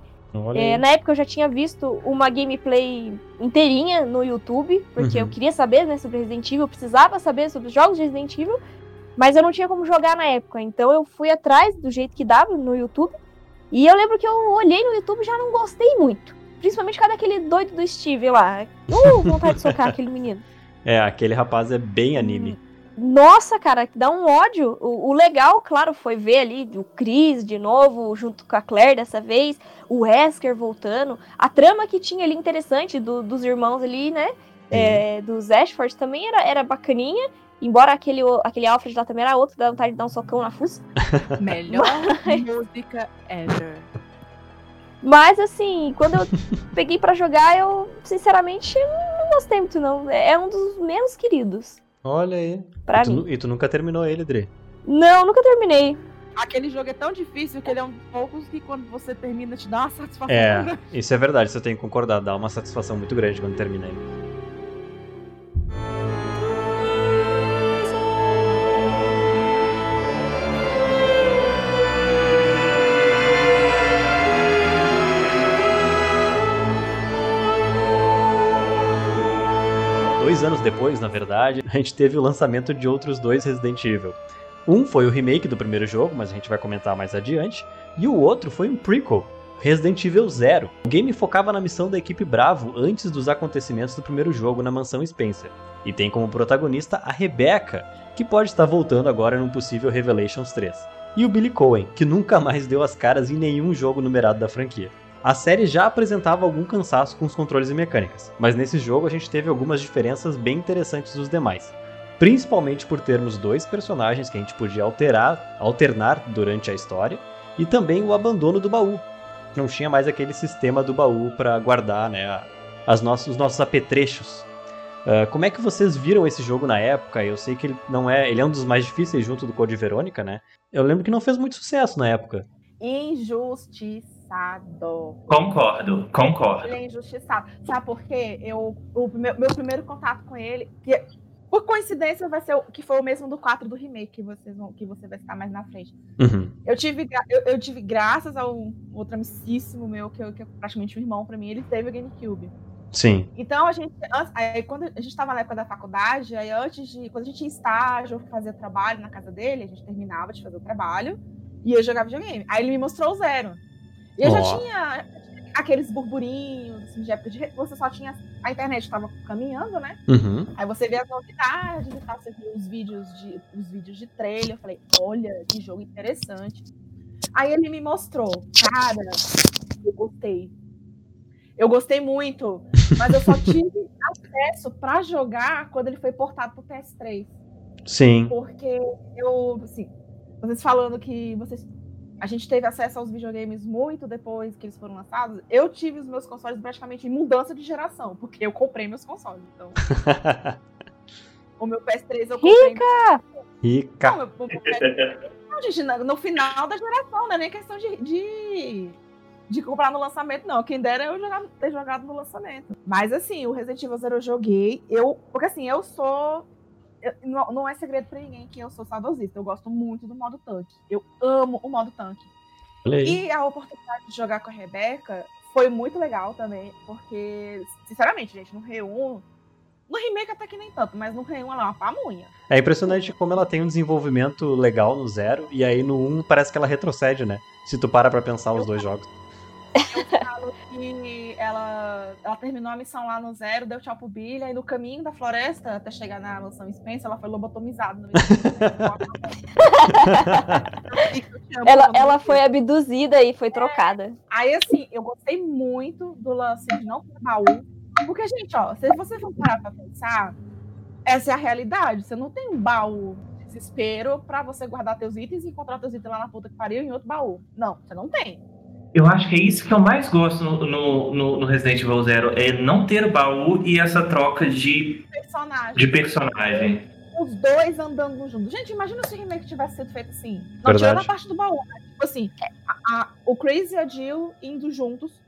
É, na época eu já tinha visto uma gameplay inteirinha no YouTube, porque Uhum. eu queria saber né, sobre Resident Evil, eu precisava saber sobre os jogos de Resident Evil, mas eu não tinha como jogar na época. Então eu fui atrás do jeito que dava no YouTube. E eu lembro que eu olhei no YouTube e já não gostei muito. Principalmente por causa daquele doido do Steve lá. Uh, vontade de socar aquele menino. É, aquele rapaz é bem anime. Nossa, cara, dá um ódio. O, o legal, claro, foi ver ali o Chris de novo, junto com a Claire dessa vez, o Wesker voltando. A trama que tinha ali interessante do- dos irmãos ali, né? É, dos Ashford também era, era bacaninha. Embora aquele, aquele Alfred lá também era outro dá vontade de dar um socão na fuça. Melhor música ever. Mas assim, quando eu peguei pra jogar, eu sinceramente não gostei muito, não. É um dos menos queridos. Olha aí. Pra e, tu, mim. e tu nunca terminou ele, Dre. Não, nunca terminei. Aquele jogo é tão difícil que ele é um dos poucos que quando você termina te dá uma satisfação. É, isso é verdade, você tem que concordar, dá uma satisfação muito grande quando termina ele. Dois anos depois, na verdade, a gente teve o lançamento de outros dois Resident Evil. Um foi o remake do primeiro jogo, mas a gente vai comentar mais adiante, e o outro foi um prequel, Resident Evil Zero. O game focava na missão da equipe Bravo antes dos acontecimentos do primeiro jogo na mansão Spencer, e tem como protagonista a Rebecca, que pode estar voltando agora num possível Revelations 3. E o Billy Cohen, que nunca mais deu as caras em nenhum jogo numerado da franquia. A série já apresentava algum cansaço com os controles e mecânicas, mas nesse jogo a gente teve algumas diferenças bem interessantes dos demais. Principalmente por termos dois personagens que a gente podia alterar, alternar durante a história, e também o abandono do baú. Não tinha mais aquele sistema do baú para guardar né, as nossos, os nossos apetrechos. Ah, como é que vocês viram esse jogo na época? Eu sei que ele não é, ele é um dos mais difíceis junto do Code Verônica, né? Eu lembro que não fez muito sucesso na época. Injustiçado. Concordo, concordo. Ele é injustiçado. Sabe por quê? Eu, o meu, meu primeiro contato com ele, que por coincidência vai ser o que foi o mesmo do 4 do remake, que, vocês vão, que você vai citar mais na frente. Uhum. Eu tive, eu, eu tive graças ao outro amicíssimo meu, que, eu- que é praticamente um irmão pra mim, ele teve o GameCube. Sim. Então a gente, aí, quando a gente estava na época da faculdade, aí antes de, quando a gente ia estágio, fazia trabalho na casa dele, a gente terminava de fazer o trabalho e eu jogava videogame. Aí ele me mostrou o zero. E eu já tinha aqueles burburinhos, assim, de época de você só tinha a internet estava caminhando, né? Uhum. Aí você vê as novidades e tal, você vê os vídeos de os vídeos de trailer, eu falei, olha, que jogo interessante. Aí ele me mostrou, cara, eu gostei. Eu gostei muito, mas eu só tive acesso pra jogar quando ele foi portado pro PS3. Sim. Porque eu, assim, vocês falando que vocês a gente teve acesso aos videogames muito depois que eles foram lançados. Eu tive os meus consoles praticamente em mudança de geração, porque eu comprei meus consoles. Então, o meu PS3 eu comprei. Rica! Rica. Não, gente, no, no final da geração, não é nem questão de, de, de comprar no lançamento, não. Quem dera eu jogar, ter jogado no lançamento. Mas assim, o Resident Evil Zero eu joguei. Eu, porque assim, eu sou. Eu- não, não é segredo pra ninguém que eu sou saudosista. Eu gosto muito do modo tanque. Eu amo o modo tanque. E a oportunidade de jogar com a Rebeca foi muito legal também, porque, sinceramente, gente, no Re1. No remake até que nem tanto, mas no Re1 ela é uma pamunha. É impressionante como ela tem um desenvolvimento legal no zero, e aí no 1 parece que ela retrocede, né? Se tu para pra pensar os dois jogos. Eu falo que ela, ela terminou a missão lá no zero, deu tchau pro Billy, aí no caminho da floresta, até chegar na mansão Spencer, ela foi lobotomizada. Ela, ela foi abduzida e foi trocada. Aí, assim, eu gostei muito do lance de não ter baú. Porque, gente, ó, se você for parar pra pensar, essa é a realidade. Você não tem um baú de desespero pra você guardar teus itens e encontrar teus itens lá na puta que pariu em outro baú. Não, você não tem. Eu acho que é isso que eu mais gosto no, no, no- no Resident Evil Zero, é não ter baú e essa troca de, Personagem. de personagem. Os dois andando juntos. Gente, imagina se o remake tivesse sido feito assim. Não Verdade. tirando a parte do baú, né? Tipo assim, a- a- o Chris e a Jill indo juntos.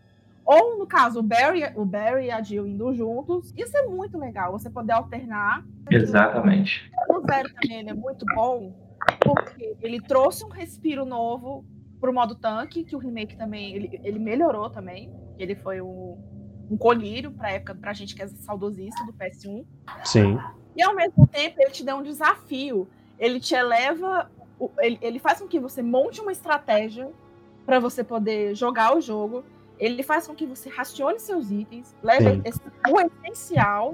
Ou, no caso, o Barry, o Barry e a Jill indo juntos. Isso é muito legal, você poder alternar. Exatamente. O Zero também ele é muito bom, porque ele trouxe um respiro novo pro modo tanque, que o remake também, ele, ele melhorou também. Ele foi um, um colírio pra época, pra gente que é saudosista do PS1. Sim. E ao mesmo tempo, ele te dá um desafio. Ele te eleva, ele, ele faz com que você monte uma estratégia para você poder jogar o jogo. Ele faz com que você racione seus itens, leve esse- o essencial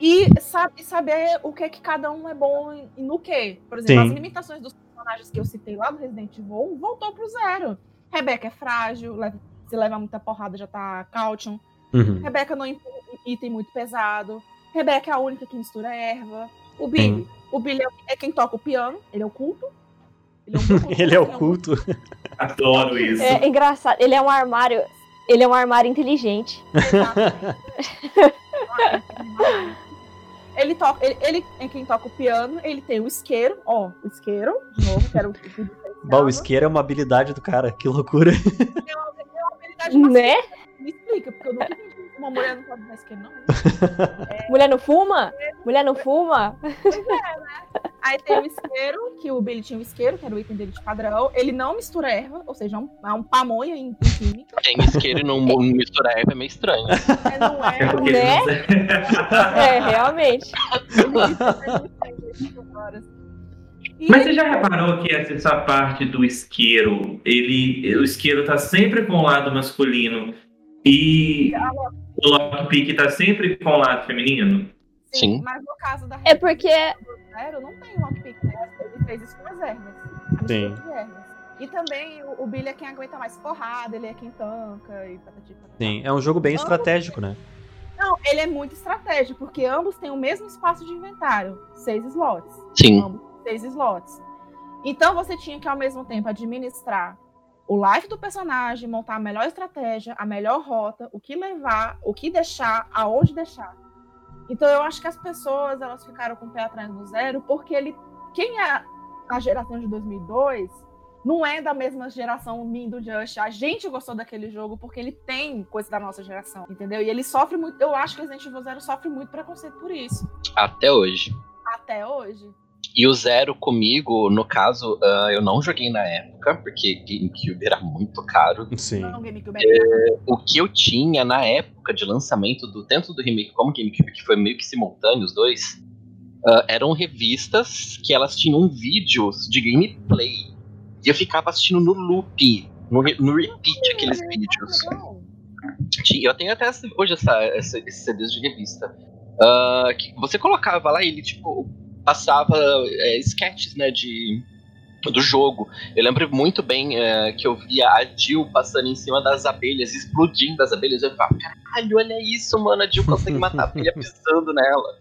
e sabe, saber o que é que cada um é bom e e no que. Por exemplo, Sim. as limitações dos personagens que eu citei lá do Resident Evil 1 voltou pro zero. Rebeca é frágil, leva- se leva muita porrada já tá caution. Uhum. Rebeca não impõe item muito pesado. Rebeca é a única que mistura erva. O Billy. O Billy é, é quem toca o piano, ele é o culto. Ele é um culto, Ele é oculto. Adoro isso. É engraçado. Ele é um armário. Ele é um armário inteligente. Ele, toca, ele, ele é quem toca o piano, ele tem o isqueiro, ó, o isqueiro, de novo, que era o que o isqueiro é uma habilidade do cara, que loucura. Né? Me explica, porque eu nunca entendi. Uma mulher não pode usar isqueiro, não. Mulher não fuma? Mulher não fuma? Pois é, né? Aí tem o isqueiro, que o Billy tinha o isqueiro, que era o item dele de padrão. Ele não mistura erva, ou seja, é um, é um pamonha em, em química. Tem isqueiro e não não mistura erva é meio estranho. É, não é, É Né? eles- É, realmente. E Mas você já reparou que essa, essa parte do isqueiro, ele, o isqueiro tá sempre com o lado masculino e o lockpick tá sempre com o lado feminino? Sim. Mas no caso da É porque. Zero, não tem lockpick, né? Ele fez isso com as ervas. Sim. E também o, o Billy é quem aguenta mais porrada, ele é quem tanca e patati patatá. Sim, é um jogo bem Ambos estratégico, né? Não, ele é muito estratégico, porque ambos têm o mesmo espaço de inventário, seis slots. Sim. Ambos seis slots. Então você tinha que ao mesmo tempo administrar o life do personagem, montar a melhor estratégia, a melhor rota, o que levar, o que deixar, aonde deixar. Então eu acho que as pessoas elas ficaram com o pé atrás do zero, porque ele, quem é a geração de 2002 não é da mesma geração minha do Just. A gente gostou daquele jogo porque ele tem coisa da nossa geração, entendeu? E ele sofre muito. Eu acho que Resident Evil Zero sofre muito preconceito por isso. Até hoje. Até hoje. E o Zero comigo, no caso, ah, eu não joguei na época, porque GameCube era muito caro. Sim. GameCube é O que eu tinha na época de lançamento do tanto do remake como GameCube, que foi meio que simultâneo os dois, ah, eram revistas que elas tinham vídeos de gameplay. E eu ficava assistindo no loop, no, re- no repeat aqueles vídeos. Tinha- Eu tenho até hoje essa, essa, esses CDs de revista. Ah, que você colocava lá e ele, tipo, passava é, sketches, né, de, do jogo. Eu lembro muito bem é, que eu via a Jill passando em cima das abelhas, explodindo as abelhas. Eu ficava, caralho, olha isso, mano, a Jill consegue matar a abelha pisando nela.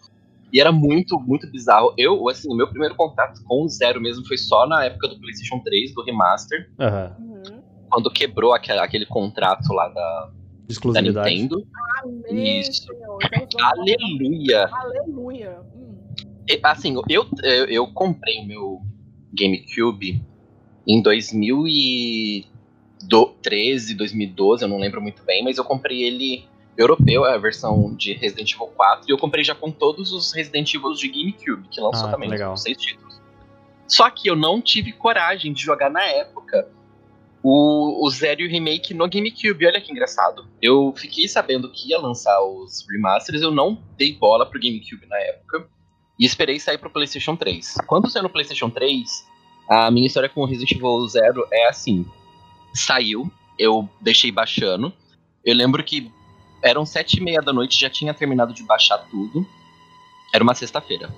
E era muito, muito bizarro. Eu, assim, o meu primeiro contato com o Zero mesmo foi só na época do PlayStation 3, do Remaster, Aham. quando quebrou aquele, aquele contrato lá da, da Exclusividade. Nintendo. Amém, Isso. Senhor. Então, Aleluia! Aleluia. E, Assim, eu, eu, eu comprei o meu GameCube em 2013, 2012, eu não lembro muito bem, mas eu comprei ele europeu, a versão de Resident Evil 4, e eu comprei já com todos os Resident Evil de GameCube, que lançou Ah, também, legal. com seis títulos. Só que eu não tive coragem de jogar na época o, o Zero e o Remake no GameCube. Olha que engraçado. Eu fiquei sabendo que ia lançar os remasters, eu não dei bola pro GameCube na época. E esperei sair pro PlayStation 3. Quando saiu no PlayStation 3, a minha história com o Resident Evil Zero é assim: saiu, eu deixei baixando. Eu lembro que eram sete e meia da noite, já tinha terminado de baixar tudo. Era uma sexta-feira.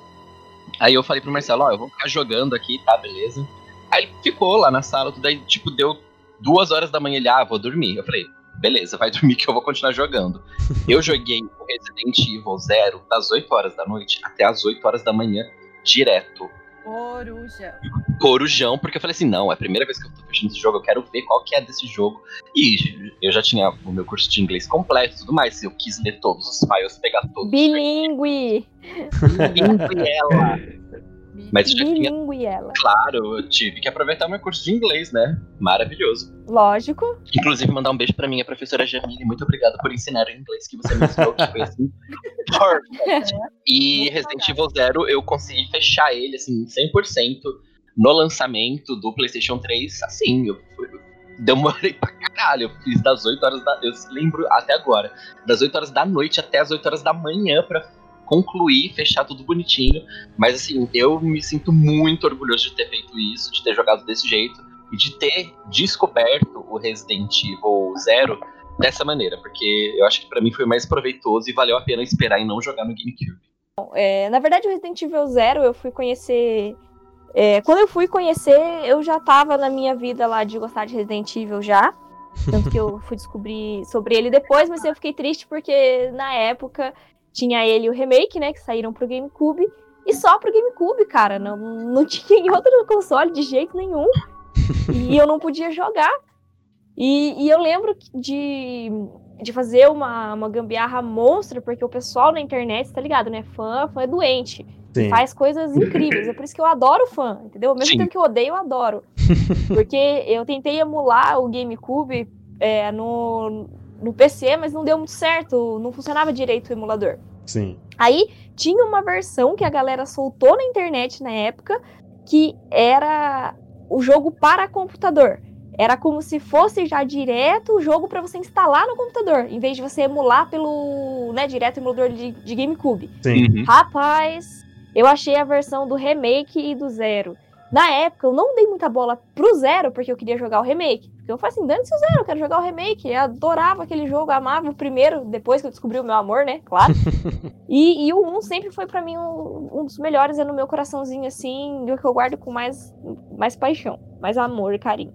Aí eu falei pro Marcelo, ó, eu vou ficar jogando aqui, tá, beleza? Aí ficou lá na sala, tudo aí, tipo, deu duas horas da manhã, ele, ah, vou dormir. Eu falei, beleza, vai dormir que eu vou continuar jogando. eu joguei o Resident Evil Zero das 8 horas da noite até as 8 horas da manhã, direto. Coruja. Corujão, porque eu falei assim, não, é a primeira vez que eu tô fechando esse jogo, eu quero ver qual que é desse jogo. E eu já tinha o meu curso de inglês completo e tudo mais, eu quis ler todos os files, pegar todos Bilingue. Bilingue ela. Mas já tinha, ela. claro, eu tive que aproveitar o meu curso de inglês, né? Maravilhoso. Lógico. Inclusive, mandar um beijo pra minha professora Jamile. Muito obrigado por ensinar o inglês que você me ensinou, que foi assim. Perfect. E Resident Evil Zero, eu consegui fechar ele, assim, 100%. no lançamento do PlayStation 3, assim, eu, eu demorei pra caralho. Eu fiz das 8 horas da. Eu lembro até agora. Das 8 horas da noite até as 8 horas da manhã pra concluir, fechar tudo bonitinho. Mas assim, eu me sinto muito orgulhoso de ter feito isso, de ter jogado desse jeito e de ter descoberto o Resident Evil Zero dessa maneira, porque eu acho que para mim foi mais proveitoso e valeu a pena esperar e não jogar no GameCube. É, na verdade, o Resident Evil Zero eu fui conhecer. É, quando eu fui conhecer, eu já tava na minha vida lá de gostar de Resident Evil já. Tanto que eu fui descobrir sobre ele depois, mas eu fiquei triste porque na época tinha ele e o remake, né? Que saíram pro GameCube. E só pro GameCube, cara. Não, não tinha em outro console de jeito nenhum. E eu não podia jogar. E, e eu lembro de, de fazer uma, uma gambiarra monstra, porque o pessoal na internet, tá ligado, né? Fã, fã é doente. Sim. Faz coisas incríveis. É por isso que eu adoro fã, entendeu? Ao mesmo Sim. tempo que eu odeio, eu adoro. Porque eu tentei emular o GameCube é, no, no PC, mas não deu muito certo. Não funcionava direito o emulador. Sim. Aí tinha uma versão que a galera soltou na internet na época, que era o jogo para computador. Era como se fosse já direto o jogo para você instalar no computador, em vez de você emular pelo, né, direto emulador de, de GameCube. Sim. Uhum. Rapaz, eu achei a versão do remake e do zero. Na época, eu não dei muita bola pro zero, porque eu queria jogar o remake. Porque eu falei assim, dane-se o zero, eu quero jogar o remake. Eu adorava aquele jogo, amava o primeiro, depois que eu descobri o meu amor, né? Claro. e, e o 1 sempre foi pra mim um, um dos melhores, é no meu coraçãozinho, assim, do que eu guardo com mais, mais paixão, mais amor e carinho.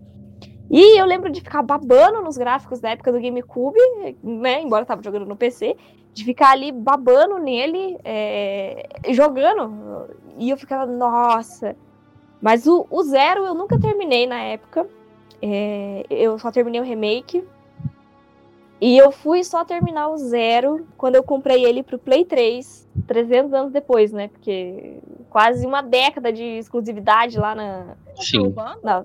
E eu lembro de ficar babando nos gráficos da época do GameCube, né? Embora eu tava jogando no PC, de ficar ali babando nele, é, jogando. E eu ficava, nossa. Mas o, o Zero eu nunca terminei na época. É, eu só terminei o remake. E eu fui só terminar o Zero quando eu comprei ele pro Play 3, 300 anos depois, né? Porque quase uma década de exclusividade lá na, Sim. na,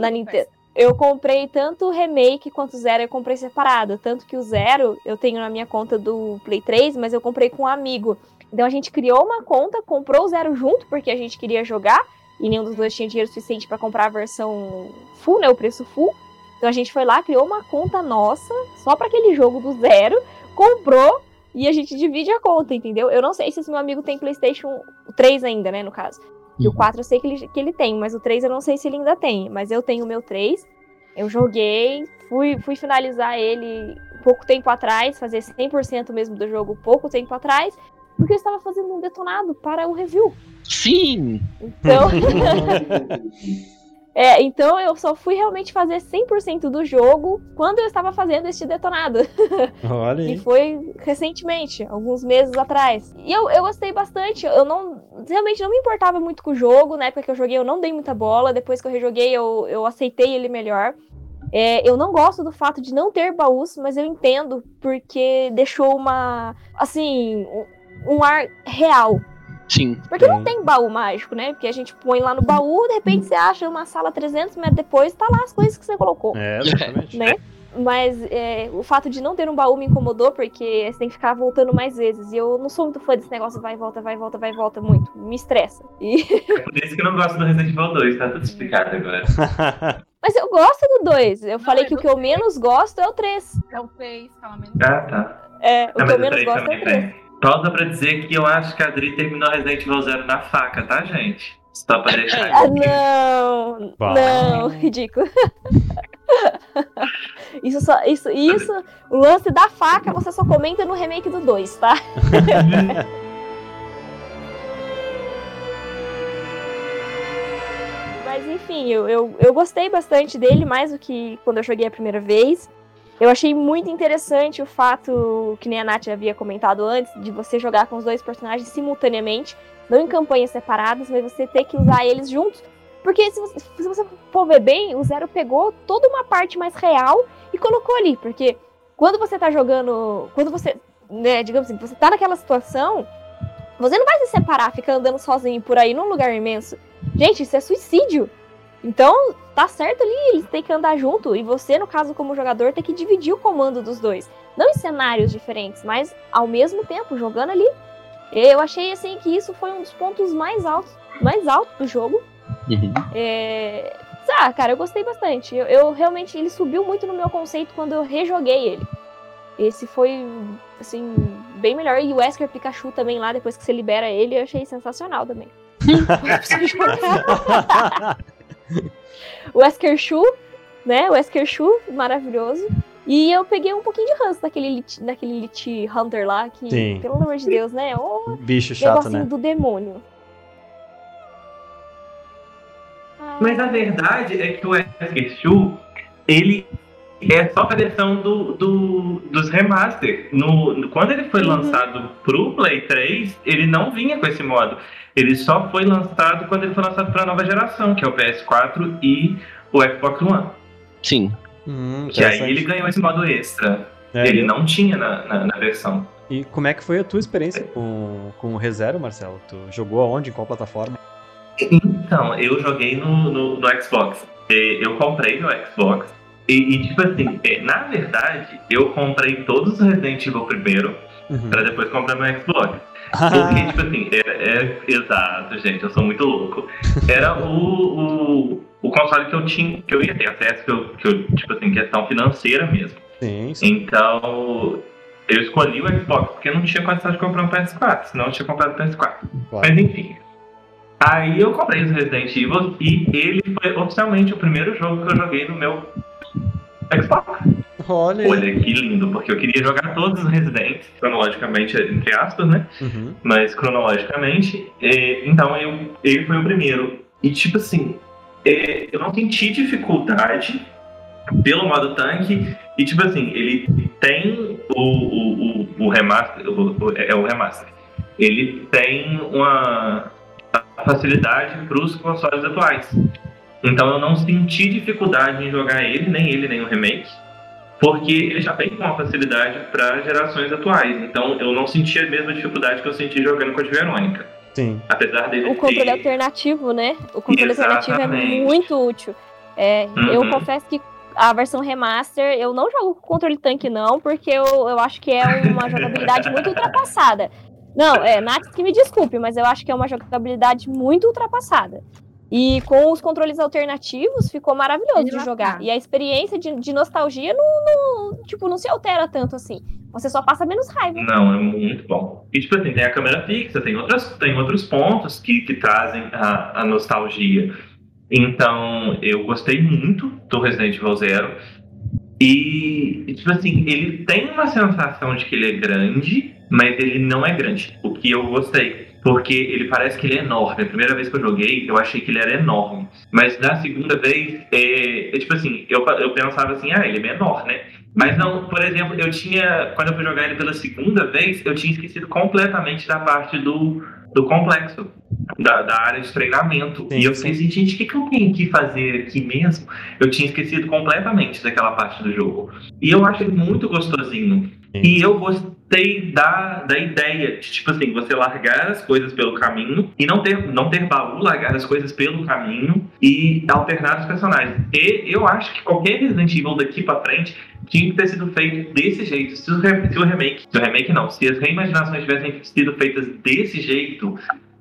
na Nintendo. Eu comprei tanto o remake quanto o Zero, eu comprei separado. Tanto que o Zero eu tenho na minha conta do Play 3, mas eu comprei com um amigo. Então a gente criou uma conta, comprou o Zero junto, porque a gente queria jogar, e nenhum dos dois tinha dinheiro suficiente para comprar a versão full, né? O preço full. Então a gente foi lá, criou uma conta nossa, só para aquele jogo do Zero, comprou e a gente divide a conta, entendeu? Eu não sei se esse meu amigo tem PlayStation 3 ainda, né? No caso. E o 4 eu sei que ele, que ele tem, mas o 3 eu não sei se ele ainda tem. Mas eu tenho o meu 3. Eu joguei, fui, fui finalizar ele pouco tempo atrás, fazer 100% mesmo do jogo pouco tempo atrás, porque eu estava fazendo um detonado para o review. Sim! Então. é, então eu só fui realmente fazer 100% do jogo quando eu estava fazendo este detonado. Olha E aí. foi recentemente, alguns meses atrás. E eu, eu gostei bastante. Eu não. Realmente não me importava muito com o jogo. Na época que eu joguei, eu não dei muita bola. Depois que eu rejoguei, eu, eu aceitei ele melhor. É, eu não gosto do fato de não ter baús, mas eu entendo, porque deixou uma. Assim. Um, ar real. Sim. Porque não tem baú mágico, né? Porque a gente põe lá no baú, de repente você acha uma sala 300 metros depois, tá lá as coisas que você colocou É, exatamente. né? Mas é, o fato de não ter um baú me incomodou, porque você tem que ficar voltando mais vezes. E eu não sou muito fã desse negócio vai e volta, vai e volta, vai e volta muito. Me estressa. E... É por isso que eu não gosto do Resident Evil 2, tá tudo explicado agora. Mas eu gosto do 2. Eu falei que o que eu menos gosto é o 3. É o 3, fala menos. Ah, tá. É, o que eu menos 3 gosto é o 3. Pausa pra dizer que eu acho que a Adri terminou Resident Evil 0 na faca, tá, gente? Só pra deixar. Ah, não! Bah. Não, ridículo. Isso só. Isso, isso, o lance da faca você só comenta no remake do 2, tá? Mas enfim, eu, eu, eu gostei bastante dele, mais do que quando eu joguei a primeira vez. Eu achei muito interessante o fato, que nem a Nath havia comentado antes, de você jogar com os dois personagens simultaneamente, não em campanhas separadas, mas você ter que usar eles juntos. Porque se você, se você for ver bem, o Zero pegou toda uma parte mais real e colocou ali. Porque quando você tá jogando. Quando você. Né, digamos assim, você tá naquela situação, você não vai se separar, ficar andando sozinho por aí num lugar imenso. Gente, isso é suicídio. Então, tá certo ali, eles têm que andar junto. E você, no caso, como jogador, tem que dividir o comando dos dois. Não em cenários diferentes, mas ao mesmo tempo, jogando ali. Eu achei assim que isso foi um dos pontos mais altos, mais altos do jogo. É... Ah, cara, eu gostei bastante. Eu, eu, realmente, ele subiu muito no meu conceito quando eu rejoguei ele. Esse foi, assim, bem melhor. E o Wesker Pikachu também lá, depois que você libera ele, eu achei sensacional também. o Wesker Shu, né? O Wesker Shu, maravilhoso. E eu peguei um pouquinho de ranço daquele Elite, daquele Elite Hunter lá, que, Sim. pelo amor de Deus, né? O Bicho chato, né? do demônio. Mas a verdade é que o Wesker Shu, ele é só a versão do, do- dos remaster. No, no- quando ele foi lançado pro Play 3, ele não vinha com esse modo. Ele só foi lançado quando ele foi lançado pra nova geração, que é o PS4 e o Xbox One. Sim. Hum, Que aí ele ganhou esse modo extra. É, ele e- não tinha na, na, na versão. E como é que foi a tua experiência com, com o ReZero, Marcelo? Tu jogou aonde? Em qual plataforma? Então, eu joguei no, no, no Xbox. Eu comprei no Xbox. E, e, tipo assim, é, na verdade, eu comprei todos os Resident Evil primeiro, Uhum. pra depois comprar no Xbox. Porque, tipo assim, é, é- exato, gente, eu sou muito louco. Era o, o, o console que eu tinha, que eu ia ter acesso, que eu, que eu, tipo assim, questão financeira mesmo. Sim, sim. Então, eu escolhi o Xbox porque eu não tinha condição de comprar um PS4, senão eu tinha comprado o PS4. Claro. Mas enfim. Aí eu comprei os Resident Evil e ele foi oficialmente o primeiro jogo que eu joguei no meu Xbox. Olha. Olha que lindo, porque eu queria jogar todos os Resident, cronologicamente, entre aspas, né? Uhum. Mas cronologicamente. é, então eu, ele foi o primeiro. E tipo assim, é, eu não senti dificuldade pelo modo tanque. E tipo assim, ele tem o, o, o, o remaster. é o remaster. Ele tem uma facilidade para os consoles atuais. Então eu não senti dificuldade em jogar ele, nem ele, nem o remake. Porque ele já vem com uma facilidade para gerações atuais. Então eu não senti a mesma dificuldade que eu senti jogando com a Verônica. Sim. Apesar dele O controle ter. alternativo, né? O controle alternativo é Exatamente. muito útil. É, Eu Uhum. confesso que a versão remaster, eu não jogo com controle tanque, não, porque eu, eu acho que é uma jogabilidade muito ultrapassada. Não, é, Nath que me desculpe, mas eu acho que é uma jogabilidade muito ultrapassada. E com os controles alternativos ficou maravilhoso de jogar. E a experiência de, de nostalgia não, não- tipo, não se altera tanto assim. Você só passa menos raiva. Não, é muito bom. E tipo assim, tem a câmera fixa, tem, outras, tem outros pontos que, que trazem a, a nostalgia. Então, eu gostei muito do Resident Evil Zero. E, e, tipo assim, ele tem uma sensação de que ele é grande, mas ele não é grande. O que eu gostei. Porque ele parece que ele é enorme. A primeira vez que eu joguei, eu achei que ele era enorme. Mas na segunda vez, é, é tipo assim, eu, eu pensava assim, ah, ele é menor, né? Mas não, por exemplo, eu tinha. Quando eu fui jogar ele pela segunda vez, eu tinha esquecido completamente da parte do, do complexo, da, da área de treinamento. e eu fiquei assim, gente, o que, que eu tenho que fazer aqui mesmo? Eu tinha esquecido completamente daquela parte do jogo. E eu acho muito gostosinho. E eu gostei da, da ideia de, tipo assim, você largar as coisas pelo caminho e não ter, não ter baú, largar as coisas pelo caminho e alternar os personagens. E eu acho que qualquer Resident Evil daqui pra frente tinha que ter sido feito desse jeito. Se o, se o remake, se o remake não, se as reimaginações tivessem sido feitas desse jeito,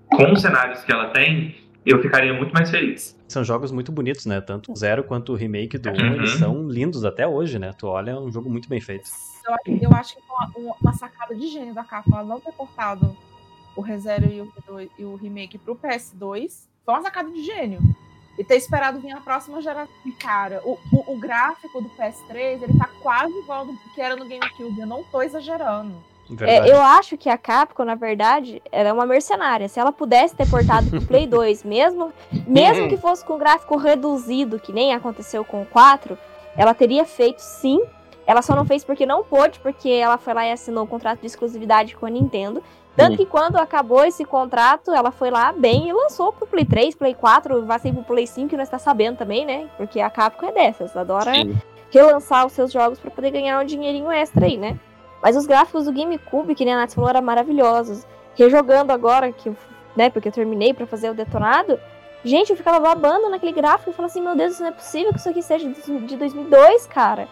com os cenários que ela tem, eu ficaria muito mais feliz. São jogos muito bonitos, né? Tanto o Zero quanto o remake do 1, Uhum. eles são lindos até hoje, né? Tu olha, é um jogo muito bem feito. Eu, acho- eu acho que foi uma, uma- sacada de gênio da Capcom ela não ter portado o ReZero e o, V2 e o remake pro PS2. Foi uma sacada de gênio. E ter esperado vir a próxima geração. Cara, o, o, o gráfico do PS3, ele tá quase igual do que era no GameCube. Eu não tô exagerando. É, eu acho que a Capcom, na verdade, ela é uma mercenária. Se ela pudesse ter portado pro Play 2, mesmo, mesmo que fosse com gráfico reduzido, que nem aconteceu com o 4, ela teria feito sim. Ela só não fez porque não pôde, porque ela foi lá e assinou um contrato de exclusividade com a Nintendo. Tanto que quando acabou esse contrato, ela foi lá bem e lançou pro Play 3, Play 4, vai sair pro Play 5, que nós tá sabendo também, né? Porque a Capcom é dessas, adora relançar os seus jogos para poder ganhar um dinheirinho extra aí, né? Mas os gráficos do GameCube, que nem a Nath falou, eram maravilhosos. Rejogando agora, que, né, porque eu terminei para fazer o detonado, gente, eu ficava babando naquele gráfico e falava assim, meu Deus, isso não é possível que isso aqui seja de de 2002, cara.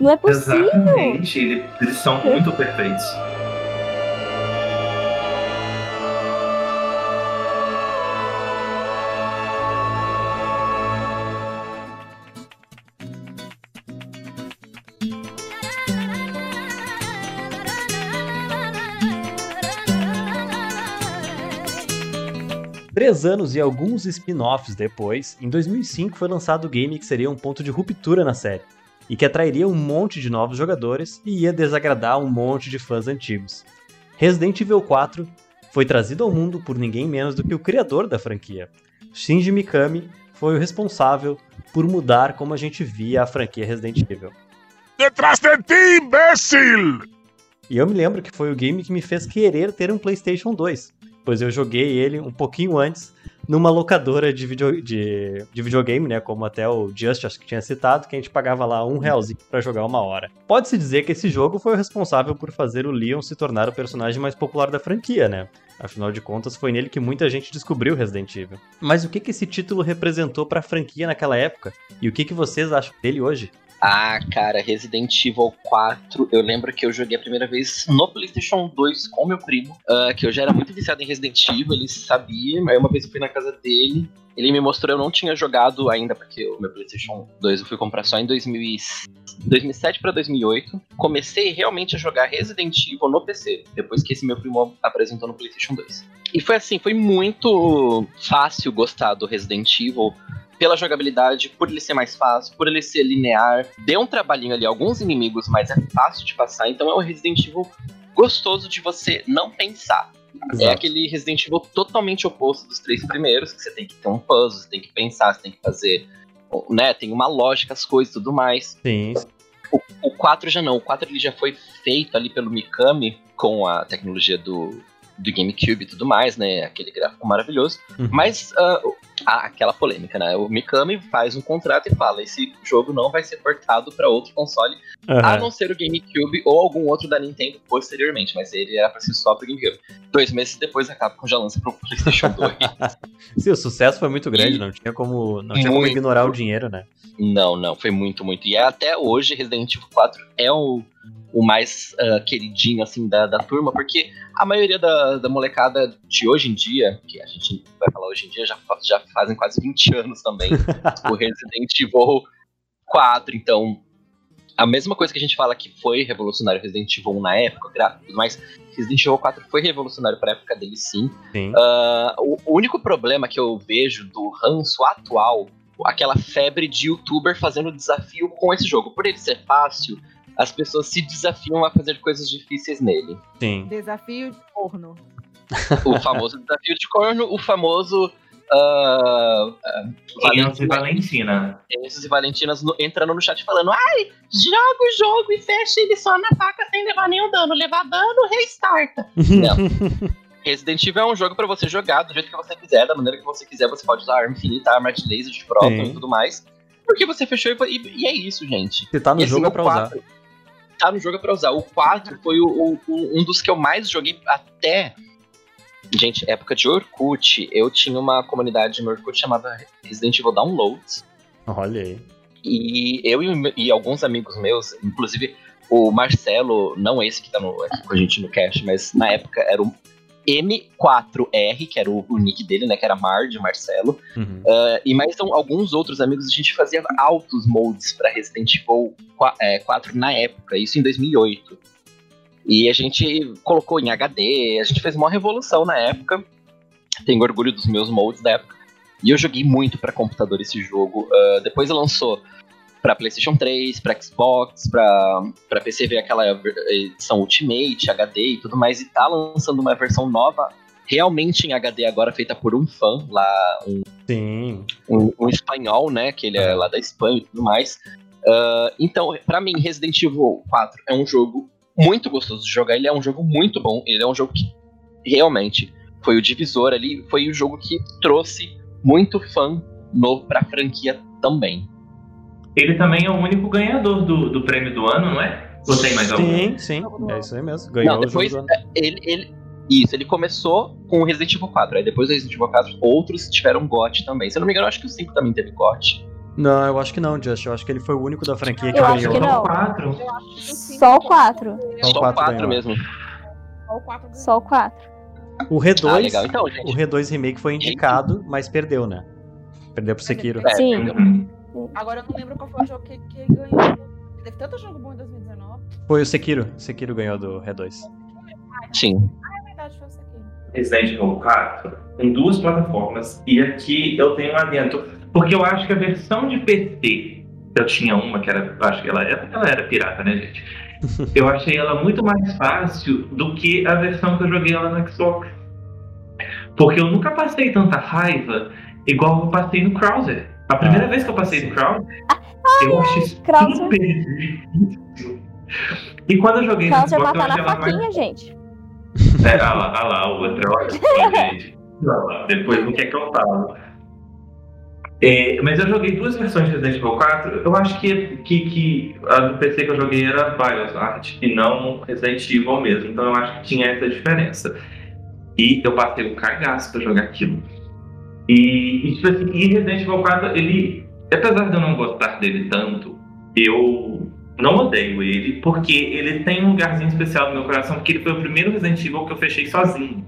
Não é possível. Exatamente, ele- eles são muito perfeitos. Três anos e alguns spin-offs depois, em 2005 foi lançado o game que seria um ponto de ruptura na série, e que atrairia um monte de novos jogadores e ia desagradar um monte de fãs antigos. Resident Evil 4 foi trazido ao mundo por ninguém menos do que o criador da franquia. Shinji Mikami foi o responsável por mudar como a gente via a franquia Resident Evil. Detrás de ti, imbécil! E eu me lembro que foi o game que me fez querer ter um PlayStation 2, pois eu joguei ele um pouquinho antes numa locadora de, video, de, de videogame, né? Como até o Just acho que tinha citado, que a gente pagava lá um realzinho pra jogar uma hora. Pode-se dizer que esse jogo foi o responsável por fazer o Leon se tornar o personagem mais popular da franquia, né? Afinal de contas, foi nele que muita gente descobriu Resident Evil. Mas o que, que esse título representou para a franquia naquela época? E o que, que vocês acham dele hoje? Ah, cara, Resident Evil 4, eu lembro que eu joguei a primeira vez no PlayStation 2 com meu primo, uh, que eu já era muito viciado em Resident Evil, ele sabia, aí uma vez eu fui na casa dele, ele me mostrou, eu não tinha jogado ainda, porque o meu PlayStation 2 eu fui comprar só em 2000, 2007 para 2008. Comecei realmente a jogar Resident Evil no PC, depois que esse meu primo apresentou no PlayStation 2. E foi assim, foi muito fácil gostar do Resident Evil pela jogabilidade, por ele ser mais fácil, por ele ser linear. Deu um trabalhinho ali, alguns inimigos, mas é fácil de passar. Então é um Resident Evil gostoso de você não pensar. Exato. É aquele Resident Evil totalmente oposto dos três primeiros, que você tem que ter um puzzle, você tem que pensar, você tem que fazer. Né, tem uma lógica, as coisas e tudo mais. Sim. O, o 4 já não, o 4 ele já foi feito ali pelo Mikami com a tecnologia do, do GameCube e tudo mais, né? Aquele gráfico maravilhoso. Uhum. Mas uh, aquela polêmica, né? O Mikami faz um contrato e fala: esse jogo não vai ser portado para outro console, uhum. a não ser o GameCube ou algum outro da Nintendo posteriormente. Mas ele era para ser só pro GameCube. Dois meses depois a Capcom já lança pro PlayStation 2. Sim, o sucesso foi muito grande, e... não tinha como, não tinha como ignorar o dinheiro, né? Não, não, foi muito, muito. E até hoje Resident Evil 4 é o o mais uh, queridinho, assim, da, da turma, porque a maioria da, da molecada de hoje em dia, que a gente vai falar hoje em dia, já, já fazem quase 20 anos também, o Resident Evil 4, então a mesma coisa que a gente fala que foi revolucionário Resident Evil 1 na época, mas Resident Evil 4 foi revolucionário para a época dele sim. sim. Uh, o único problema que eu vejo do ranço atual, aquela febre de youtuber fazendo desafio com esse jogo, por ele ser fácil, as pessoas se desafiam a fazer coisas difíceis nele. Sim. Desafio de corno. O famoso desafio de corno, o famoso. Uh, uh, e Valentina. Enzo e Valentinas no, entrando no chat falando: ai, joga o jogo e fecha ele só na faca sem levar nenhum dano. Levar dano, restarta. Não. Resident Evil é um jogo para você jogar do jeito que você quiser, da maneira que você quiser. Você pode usar arma infinita, arma de laser, de próton e tudo mais. Porque você fechou e, e, e, é isso, gente. Você tá no e, jogo assim, é pra 4, usar tá no jogo é pra usar. O 4 foi o, o, um dos que eu mais joguei até. Gente, época de Orkut, eu tinha uma comunidade no Orkut chamada Resident Evil Downloads. Olha aí. E eu e, e alguns amigos meus, inclusive o Marcelo, não esse que tá no, aqui com a gente no cast, mas na época era o M4R, que era o, o, nick dele, né? Que era Mar de Marcelo. Uhum. Uh, e mais então, alguns outros amigos, a gente fazia altos moldes para Resident Evil 4, é, 4 na época, isso em 2008. E a gente colocou em HD, a gente fez uma revolução na época. Tenho orgulho dos meus moldes da época. E eu joguei muito para computador esse jogo. Uh, depois lançou para PlayStation 3, para Xbox, para PC veio aquela edição Ultimate, HD e tudo mais, e tá lançando uma versão nova realmente em HD agora feita por um fã lá, um, Sim. um, um espanhol, né, que ele é lá da Espanha e tudo mais. Uh, então, para mim, Resident Evil 4 é um jogo muito gostoso de jogar, ele é um jogo muito bom, ele é um jogo que realmente foi o divisor ali, foi o jogo que trouxe muito fã novo pra franquia também. Ele também é o único ganhador do, do prêmio do ano, não é? Ou tem mais algum? Sim, sim. É isso aí mesmo. Ganhou não, depois, ele, ele, Isso, ele começou com o Resident Evil 4. Aí depois do Resident Evil 4, outros tiveram GOT também. Se eu não me engano, eu acho que o 5 também teve GOT. Não, eu acho que não, Just. Eu acho que ele foi o único da franquia que eu ganhou. Acho que não. Quatro. Só o 4. Só o 4 mesmo. Só o 4. O R2, ah. Então, o R2 Remake foi indicado, mas perdeu, né? Perdeu pro Sekiro. É, Sim. perdeu. Agora eu não lembro qual foi o jogo que, que ganhou. Teve tanto jogo bom em 2019. Foi o Sekiro. Sekiro ganhou do R2. Sim. Ah, é verdade, foi o Sekiro. Resident Evil 4 em duas plataformas. E aqui eu tenho um adendo, porque eu acho que a versão de PC, eu tinha uma que era, eu acho que ela era, ela era pirata, né, gente? Eu achei ela muito mais fácil do que a versão que eu joguei ela no Xbox. Porque eu nunca passei tanta raiva igual eu passei no Krauser. A primeira vez que eu passei no Krauser, eu achei super difícil. E quando eu joguei no Krauser Xbox, eu matar achei na ela mais faquinha, gente. é, olha lá, olha lá, o outro, olha só, gente. Lá, Depois não quer que eu falo. É, mas eu joguei duas versões de Resident Evil 4. Eu acho que, que, que a do PC que eu joguei era Biosart e não Resident Evil mesmo. Então eu acho que tinha essa diferença. E eu passei um cagaço pra jogar aquilo. E, e, tipo assim, e Resident Evil 4, ele, apesar de eu não gostar dele tanto, eu não odeio ele, porque ele tem um lugarzinho especial no meu coração, porque ele foi o primeiro Resident Evil que eu fechei sozinho.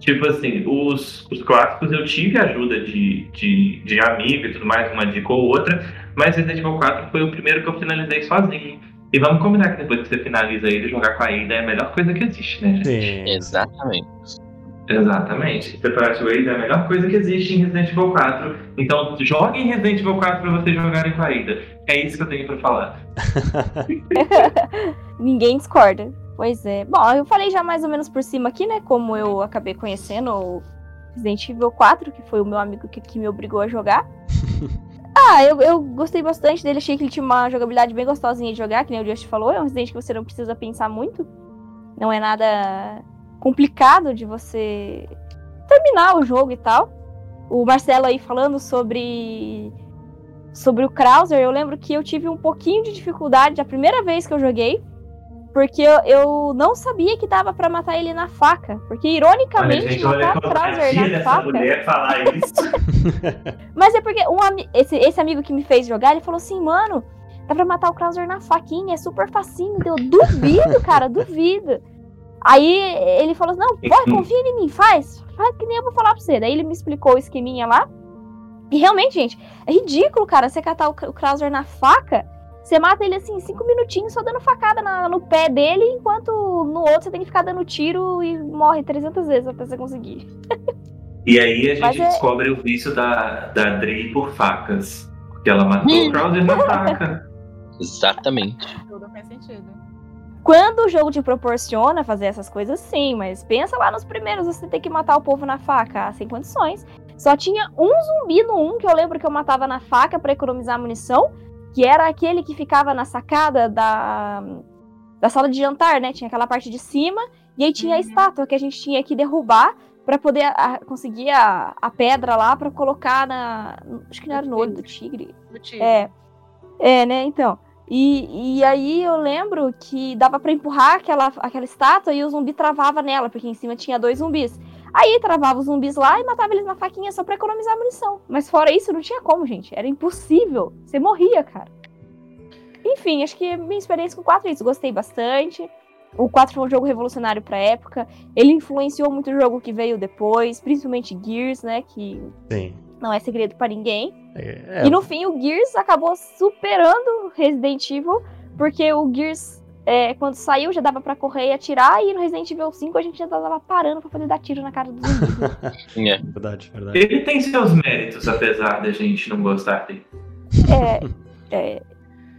Tipo assim, os, os clássicos eu tive ajuda de, de, de amigo e tudo mais, uma dica ou outra, mas Resident Evil 4 foi o primeiro que eu finalizei sozinho. E vamos combinar que depois que você finaliza ele, jogar com a Ada é a melhor coisa que existe, né, gente? Exatamente. Exatamente. Separate Ways é a melhor coisa que existe em Resident Evil 4. Então, joguem Resident Evil 4 pra vocês jogarem com a Ada. É isso que eu tenho pra falar. Ninguém discorda. Pois é. Bom, eu falei já mais ou menos por cima aqui, né? Como eu acabei conhecendo o Resident Evil 4, que foi o meu amigo que, que me obrigou a jogar. ah, eu, eu gostei bastante dele. Achei que ele tinha uma jogabilidade bem gostosinha de jogar, que nem o Just falou. É um Resident que você não precisa pensar muito. Não é nada complicado de você terminar o jogo e tal. O Marcelo aí falando sobre sobre o Krauser, eu lembro que eu tive um pouquinho de dificuldade a primeira vez que eu joguei, porque eu, eu não sabia que dava pra matar ele na faca, porque ironicamente Olha, gente, matar o Krauser na faca. mulher falar isso. Mas é porque um esse, esse amigo que me fez jogar, ele falou assim, mano, dá pra matar o Krauser na faquinha, é super facinho. Eu duvido, cara, duvido. Aí ele falou assim, não, vai, confia em mim, faz. Faz que nem eu vou falar pra você. Daí ele me explicou o esqueminha lá. E realmente, gente, é ridículo, cara, você catar o, o Krauser na faca, você mata ele assim, cinco minutinhos, só dando facada na- no pé dele, enquanto no outro você tem que ficar dando tiro e morre 300 vezes até você conseguir. E aí a gente Mas é- descobre o vício da, da Dri por facas. Porque ela matou o Krauser na faca. Exatamente. Tudo faz sentido. Quando o jogo te proporciona fazer essas coisas, sim, mas pensa lá nos primeiros, você tem que matar o povo na faca, sem condições. Só tinha um zumbi no 1 que eu lembro que eu matava na faca pra economizar munição, que era aquele que ficava na sacada da, da sala de jantar, né? Tinha aquela parte de cima, e aí tinha a estátua que a gente tinha que derrubar pra poder a- conseguir a, a pedra lá pra colocar na. Acho que não era no olho do tigre. Do tigre. É. É, né? Então. E, e aí eu lembro que dava pra empurrar aquela, aquela estátua e o zumbi travava nela, porque em cima tinha dois zumbis. Aí travava os zumbis lá e matava eles na faquinha só pra economizar munição. Mas fora isso, não tinha como, gente. Era impossível. Você morria, cara. Enfim, acho que minha experiência com o 4 é isso. Gostei bastante. O 4 foi um jogo revolucionário pra época. Ele influenciou muito o jogo que veio depois, principalmente Gears, né? Que Sim. Não é segredo pra ninguém. É, E no fim, o Gears acabou superando Resident Evil, porque o Gears, é, quando saiu, já dava pra correr e atirar, e no Resident Evil 5 a gente já tava parando pra poder dar tiro na cara dos zumbis. né? É. Verdade, verdade. Ele tem seus méritos, apesar da gente não gostar dele. É, é,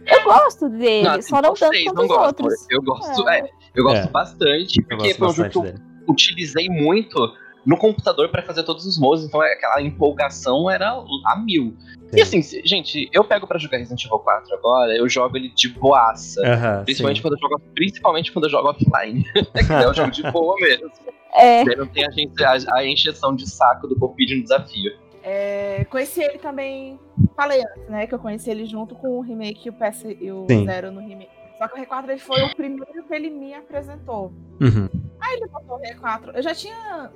eu gosto dele, Não, só não tanto quanto não os gostam. outros. Eu gosto, é, eu gosto É. bastante, porque gosto foi um jogo bastante que eu utilizei muito no computador pra fazer todos os modos, então aquela empolgação era a mil. E assim, se- gente, eu pego pra jogar Resident Evil 4 agora, eu jogo ele de boaça. Principalmente, sim. quando eu jogo, principalmente quando eu jogo offline. é que é um jogo de boa mesmo. É. Não tem a, a, a encheção de saco do Covid no desafio. É, conheci ele também, falei antes, né? Que eu conheci ele junto com o remake e o PS e o Sim. Zero no remake. Só que o R4 ele foi o primeiro que ele me apresentou. Uhum. Aí ele botou o R4. Eu já tinha.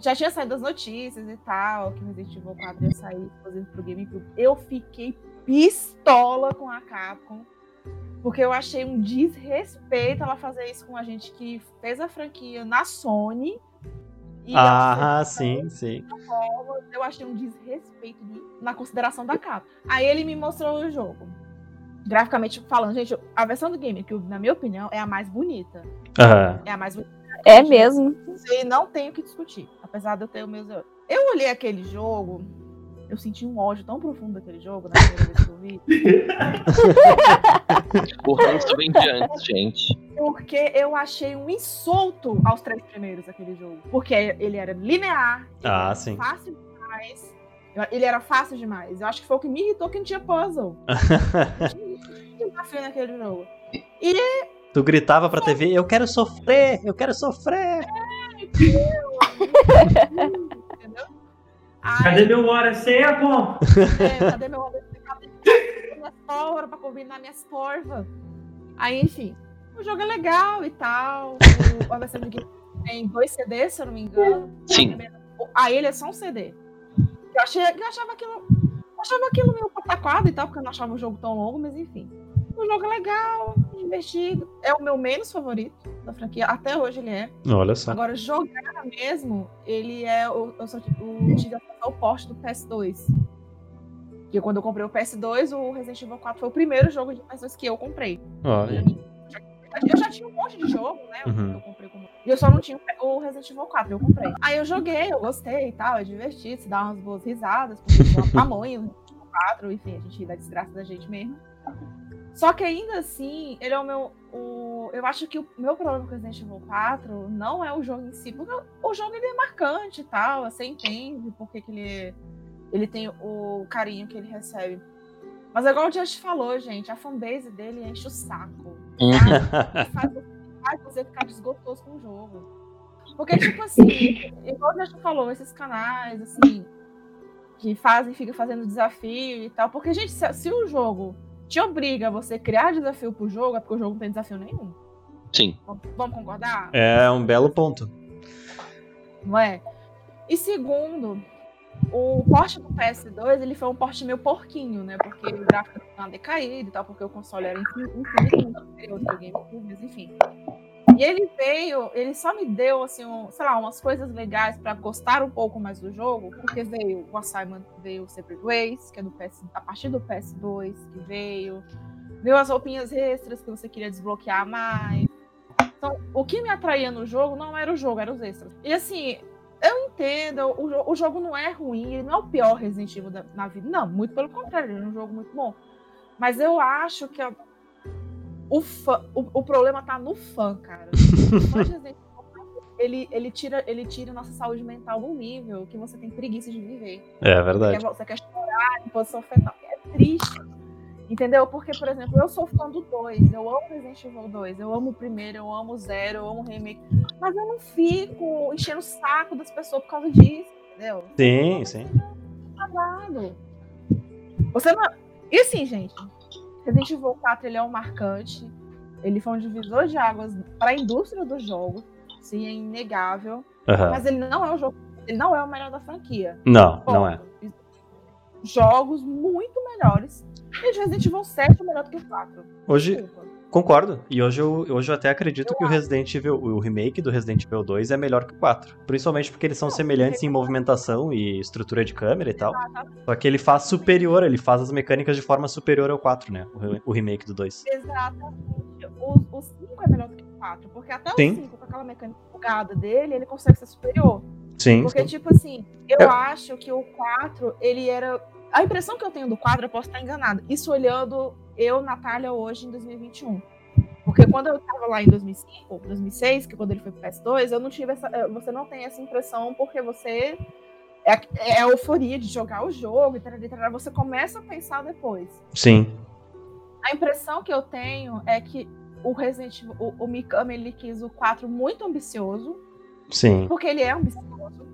Já tinha saído as notícias e tal, que o Resident Evil 4 ia sair, inclusive pro GameCube. Eu fiquei pistola com a Capcom. Porque eu achei um desrespeito ela fazer isso com a gente que fez a franquia na Sony. E ela Ah, sim, sim. forma, eu achei um desrespeito de- na consideração da capa. Aí ele me mostrou o jogo. Graficamente falando, gente, a versão do GameCube, na minha opinião, é a mais bonita. Aham. É a mais bonita. É mesmo. E não tenho o que discutir. Apesar de eu ter o meus. Eu olhei aquele jogo, eu senti um ódio tão profundo daquele jogo na primeira vez que eu vi. Antes, gente. Porque eu achei um insulto aos três primeiros daquele jogo. Porque ele era linear, Ah, sim. fácil demais. Eu- Ele era fácil demais. Eu acho que foi o que me irritou que não tinha puzzle. Tinha desafio naquele jogo. E Tu gritava pra TV, eu quero sofrer, eu quero sofrer. entendeu? Cadê meu hora seco? É, cadê meu cadê minhas porvas pra combinar minhas porvas? Aí, enfim, o jogo é legal e tal. O, a versão de tem dois CDs, se eu não me engano. Sim. Aí ele é só um CD. Eu, achei, eu achava aquilo. eu achava aquilo meio pataquado e tal, porque eu não achava o jogo tão longo, mas enfim. O jogo é legal, divertido. É o meu menos favorito da franquia. Até hoje ele é. Olha só. Agora, jogar mesmo, ele é o, eu só, o, tive acesso ao porte do PS2. Porque quando eu comprei o PS2, o Resident Evil 4 foi o primeiro jogo de PS2 que eu comprei. Olha. Eu já tinha um monte de jogo, né? Uhum. Eu comprei como... E eu só não tinha o Resident Evil 4, eu comprei. Aí eu joguei, eu gostei e tal, é divertido, se dá umas boas risadas, porque tem um tamanho, o Evil 4, enfim, a gente ri da desgraça da gente mesmo. Só que ainda assim, ele é o meu. O... Eu acho que o meu problema com Resident Evil 4 não é o jogo em si, porque o jogo ele é marcante e tal, você entende porque que ele, ele tem o carinho que ele recebe. Mas é igual o Just falou, gente, a fanbase dele enche o saco. Faz, faz você ficar desgostoso com o jogo. Porque, tipo assim, igual o Just falou, esses canais, assim, que fazem, ficam fazendo desafio e tal. Porque, gente, se, se o jogo te obriga a você criar desafio pro jogo, é porque o jogo não tem desafio nenhum. Sim. Vamos concordar? É um belo ponto. Não é? E segundo, o porte do PS2, ele foi um porte meio porquinho, né? Porque o gráfico estava decaído e tal, porque o console era infin- infinitamente superior do GameCube, mas enfim. E ele veio, ele só me deu, assim, um, sei lá, umas coisas legais pra gostar um pouco mais do jogo, porque veio o assignment, veio o Separate Ways, que é do PS, a partir do PS2 que veio, veio as roupinhas extras que você queria desbloquear mais. Então, o que me atraía no jogo não era o jogo, era os extras. E assim, eu entendo, o, o jogo não é ruim, ele não é o pior Resident Evil da- na vida. Não, muito pelo contrário, ele é um jogo muito bom. Mas eu acho que a- o, fã, o, o problema tá no fã, cara. O fã de Resident Evil, ele, ele, tira, ele tira nossa saúde mental num nível que você tem preguiça de viver. É verdade. Você quer, você quer chorar em posição fetal. É triste. Entendeu? Porque, por exemplo, eu sou fã do 2. Eu amo Resident Evil 2. Eu amo o primeiro, eu amo o zero, eu amo o remake. Mas eu não fico enchendo o saco das pessoas por causa disso, entendeu? Sim, sim. Travado. Você não. E assim, gente, Resident Evil 4 ele é um marcante. Ele foi um divisor de águas para a indústria do jogo. Sim, é inegável. Aham. Mas ele não é o jogo. Ele não é o melhor da franquia. Não, não é. Jogos muito melhores. E Resident Evil 7 é melhor do que o 4. Hoje, concordo. E hoje eu, hoje eu até acredito que o Resident Evil, o remake do Resident Evil 2 é melhor que o 4. Principalmente porque eles são semelhantes em movimentação e estrutura de câmera e tal. Só que ele faz superior, ele faz as mecânicas de forma superior ao 4, né? O, o remake do 2. Exatamente. O, o 5 é melhor do que o 4. Porque até Sim. o 5, com aquela mecânica bugada dele, ele consegue ser superior. Sim, Porque, sim. tipo assim, eu Eu- acho que o 4, ele era. A impressão que eu tenho do 4, eu posso estar enganada. Isso olhando eu, Natália, hoje em 2021. Porque quando eu tava lá em 2005, 2006, que quando ele foi pro PS2, eu não tive essa. eh, Você não tem essa impressão porque você. É, a- é a euforia de jogar o jogo e tal, tal, você começa a pensar depois. Sim. A impressão que eu tenho é que o Resident Evil, o, o Mikami, ele quis o 4 muito ambicioso, Sim. porque ele é ambicioso.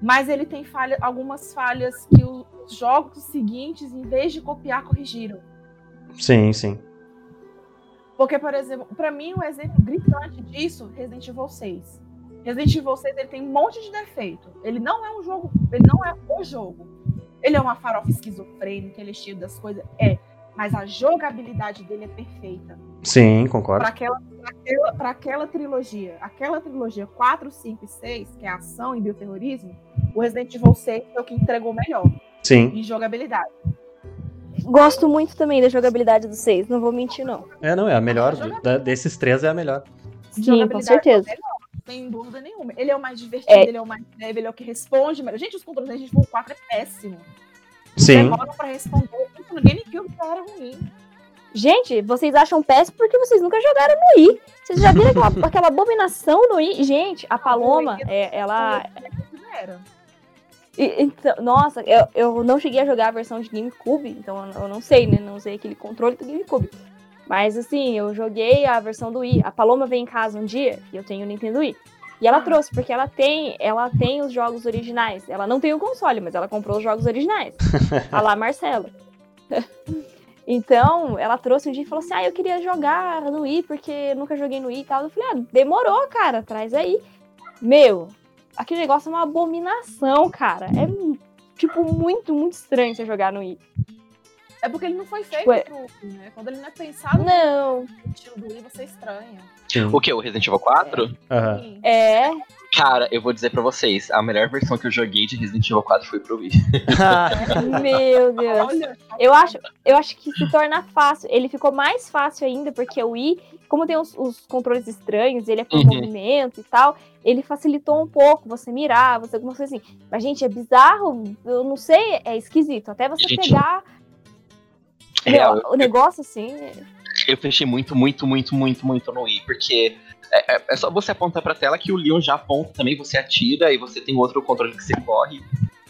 Mas ele tem falha, algumas falhas que os jogos seguintes, em vez de copiar, corrigiram. Sim, sim. Porque, por exemplo, pra mim, um exemplo gritante disso, Resident Evil 6. Resident Evil 6 ele tem um monte de defeito. Ele não é um jogo, ele não é o jogo. Ele é uma farofa esquizofrênica, ele é cheio das coisas, é. Mas a jogabilidade dele é perfeita. Sim, concordo. Para aquela, pra aquela, pra aquela trilogia, aquela trilogia 4, 5 e 6, que é ação e bioterrorismo, o Resident Evil 6 foi o que entregou melhor Sim. em jogabilidade. Gosto muito também da jogabilidade do 6, não vou mentir, não. É, não, é a melhor. da- desses três é a melhor. Sim, com certeza. é. Sem dúvida nenhuma. Ele é o mais divertido, É. ele é o mais leve, ele é o que responde. melhor. Gente, os controles da Resident Evil 4 é péssimo. Sim. Demoram pra responder. Isso no GameCube já era ruim. Gente, vocês acham péssimo porque vocês nunca jogaram no Wii. Vocês já viram aquela, aquela abominação no Wii? Gente, a Paloma, é, ela. Era. E- então, nossa, eu, eu não cheguei a jogar a versão de GameCube, então eu, eu não sei, né? Não sei aquele controle do GameCube. Mas assim, eu joguei a versão do Wii. A Paloma veio em casa um dia e eu tenho o Nintendo Wii. E ela trouxe, porque ela tem, ela tem os jogos originais. Ela não tem o console, mas ela comprou os jogos originais. a lá Marcela. Então, ela trouxe um dia e falou assim: Ah, eu queria jogar no Wii, porque eu nunca joguei no Wii e tal. Eu falei: Ah, demorou, cara, traz aí. Meu, aquele negócio é uma abominação, cara. É, tipo, muito, muito estranho você jogar no Wii. É porque ele não foi feito Ué. pro Wii, né? Quando ele não é pensado Não. no estilo do Wii, você estranha. O que? O Resident Evil 4? Aham. É. Cara, eu vou dizer pra vocês, a melhor versão que eu joguei de Resident Evil 4 foi pro Wii. Meu Deus. Olha, Eu acho, eu acho que se torna fácil. Ele ficou mais fácil ainda, porque o Wii, como tem os, os controles estranhos, ele é por Uhum. movimento e tal, ele facilitou um pouco você mirar, você alguma coisa assim. Mas, gente, é bizarro, eu não sei, é esquisito. Até você Gente, pegar Real, meu, o negócio assim. é- Eu fechei muito, muito, muito, muito, muito no Wii, porque é, é- é só você apontar pra tela que o Leon já aponta também, você atira e você tem outro controle que você corre.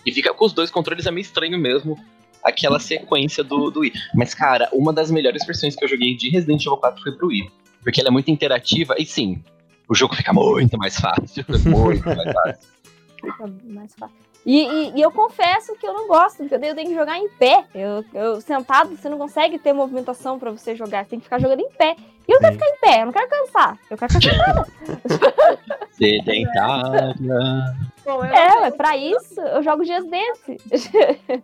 E fica com os dois controles, é meio estranho mesmo. Aquela sequência do, do Wii. Mas, cara, uma das melhores versões que eu joguei de Resident Evil 4 foi pro Wii. Porque ela é muito interativa e sim, o jogo fica muito mais fácil. Muito mais fácil. Mais fácil. E, e- e eu confesso que eu não gosto, porque eu tenho que jogar em pé. Eu, eu sentado, você não consegue ter movimentação pra você jogar, você tem que ficar jogando em pé. E eu não quero ficar em pé, eu não quero cansar. Eu quero ficar sentada. Sedentária. Bom, É, é pra isso eu jogo Just Dance.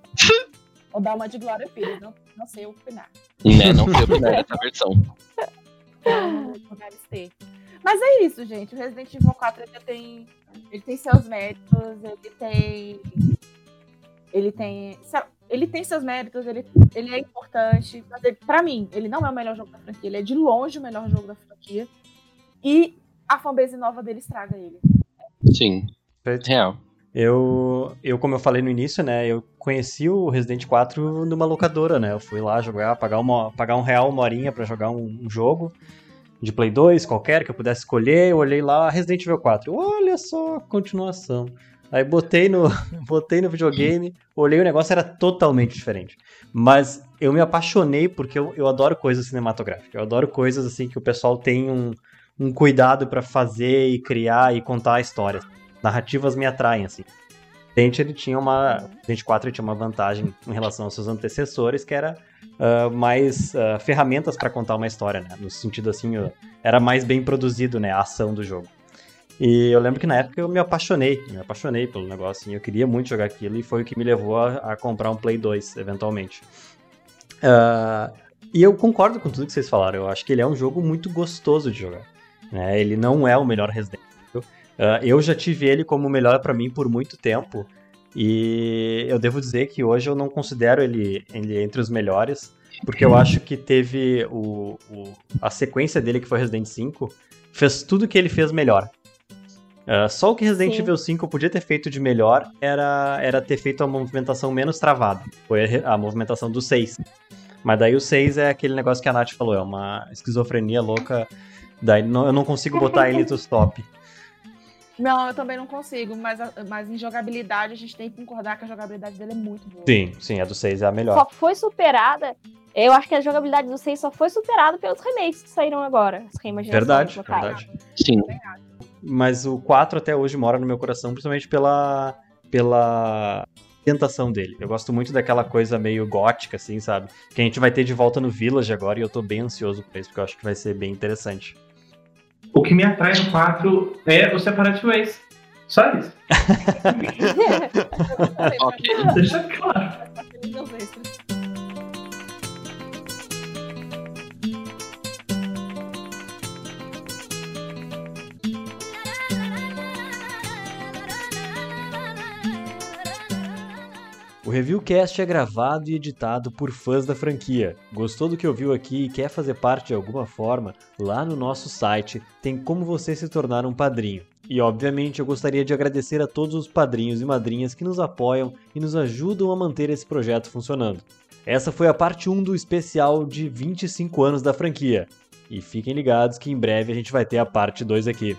vou dar uma de Glória Pires, não, não sei opinar. né, não foi opinar dessa versão. Mas é isso, gente. O Resident Evil 4 ele tem, ele tem seus méritos, ele tem. Ele tem. Ele tem seus méritos, ele, ele é importante. Mas ele, pra mim, ele não é o melhor jogo da franquia. Ele é de longe o melhor jogo da franquia. E a fanbase nova dele estraga ele. Sim. Real. Eu, eu, como eu falei no início, né, eu conheci o Resident 4 numa locadora, né, eu fui lá jogar, pagar, uma, pagar um real uma horinha pra jogar um, um jogo de Play 2 qualquer que eu pudesse escolher, eu olhei lá, Resident Evil 4, olha só, continuação. Aí botei no, botei no videogame, olhei o negócio, era totalmente diferente. Mas eu me apaixonei porque eu, eu adoro coisas cinematográficas, eu adoro coisas assim que o pessoal tem um, um cuidado pra fazer e criar e contar histórias narrativas me atraem, assim. Dente, ele tinha uma. Dente 4 ele tinha uma vantagem em relação aos seus antecessores, que era ah, mais ah, ferramentas para contar uma história, né? No sentido assim, ó, era mais bem produzido, né? A ação do jogo. E eu lembro que na época eu me apaixonei, me apaixonei pelo negócio, assim, eu queria muito jogar aquilo e foi o que me levou a, a comprar um Play 2, eventualmente. Ah, e eu concordo com tudo que vocês falaram, eu acho que ele é um jogo muito gostoso de jogar. Né? Ele não é o melhor Resident Evil. Eu já tive ele como o melhor pra mim por muito tempo. E eu devo dizer que hoje eu não considero ele, ele entre os melhores, porque eu acho que teve o, o- a sequência dele, que foi Resident 5, fez tudo que ele fez melhor. Ah, só o que Resident Sim. Evil 5 podia ter feito de melhor era, era ter feito a movimentação menos travada. Foi a, movimentação do 6. Mas daí o 6 é aquele negócio que a Nath falou, é uma esquizofrenia louca. Daí não- eu não consigo botar ele nos top. Não, eu também não consigo, mas, a- mas em jogabilidade a gente tem que concordar que a jogabilidade dele é muito boa. Sim, sim, a do 6 é a melhor. Só foi superada. Eu acho que a jogabilidade do 6 só foi superada pelos remakes que saíram agora. As Verdade, verdade. Sim. Mas o 4 até hoje mora no meu coração, principalmente pela, pela ambientação dele. Eu gosto muito daquela coisa meio gótica, assim, sabe? Que a gente vai ter de volta no Village agora e eu tô bem ansioso pra isso, porque eu acho que vai ser bem interessante. O que me atrai no 4 é o Separate Ways. Só isso. Ok. Deixa claro. O Reviewcast é gravado e editado por fãs da franquia. Gostou do que ouviu aqui e quer fazer parte de alguma forma? Lá no nosso site tem como você se tornar um padrinho. E obviamente eu gostaria de agradecer a todos os padrinhos e madrinhas que nos apoiam e nos ajudam a manter esse projeto funcionando. Essa foi a parte 1 do especial de 25 anos da franquia. E fiquem ligados que em breve a gente vai ter a parte 2 aqui.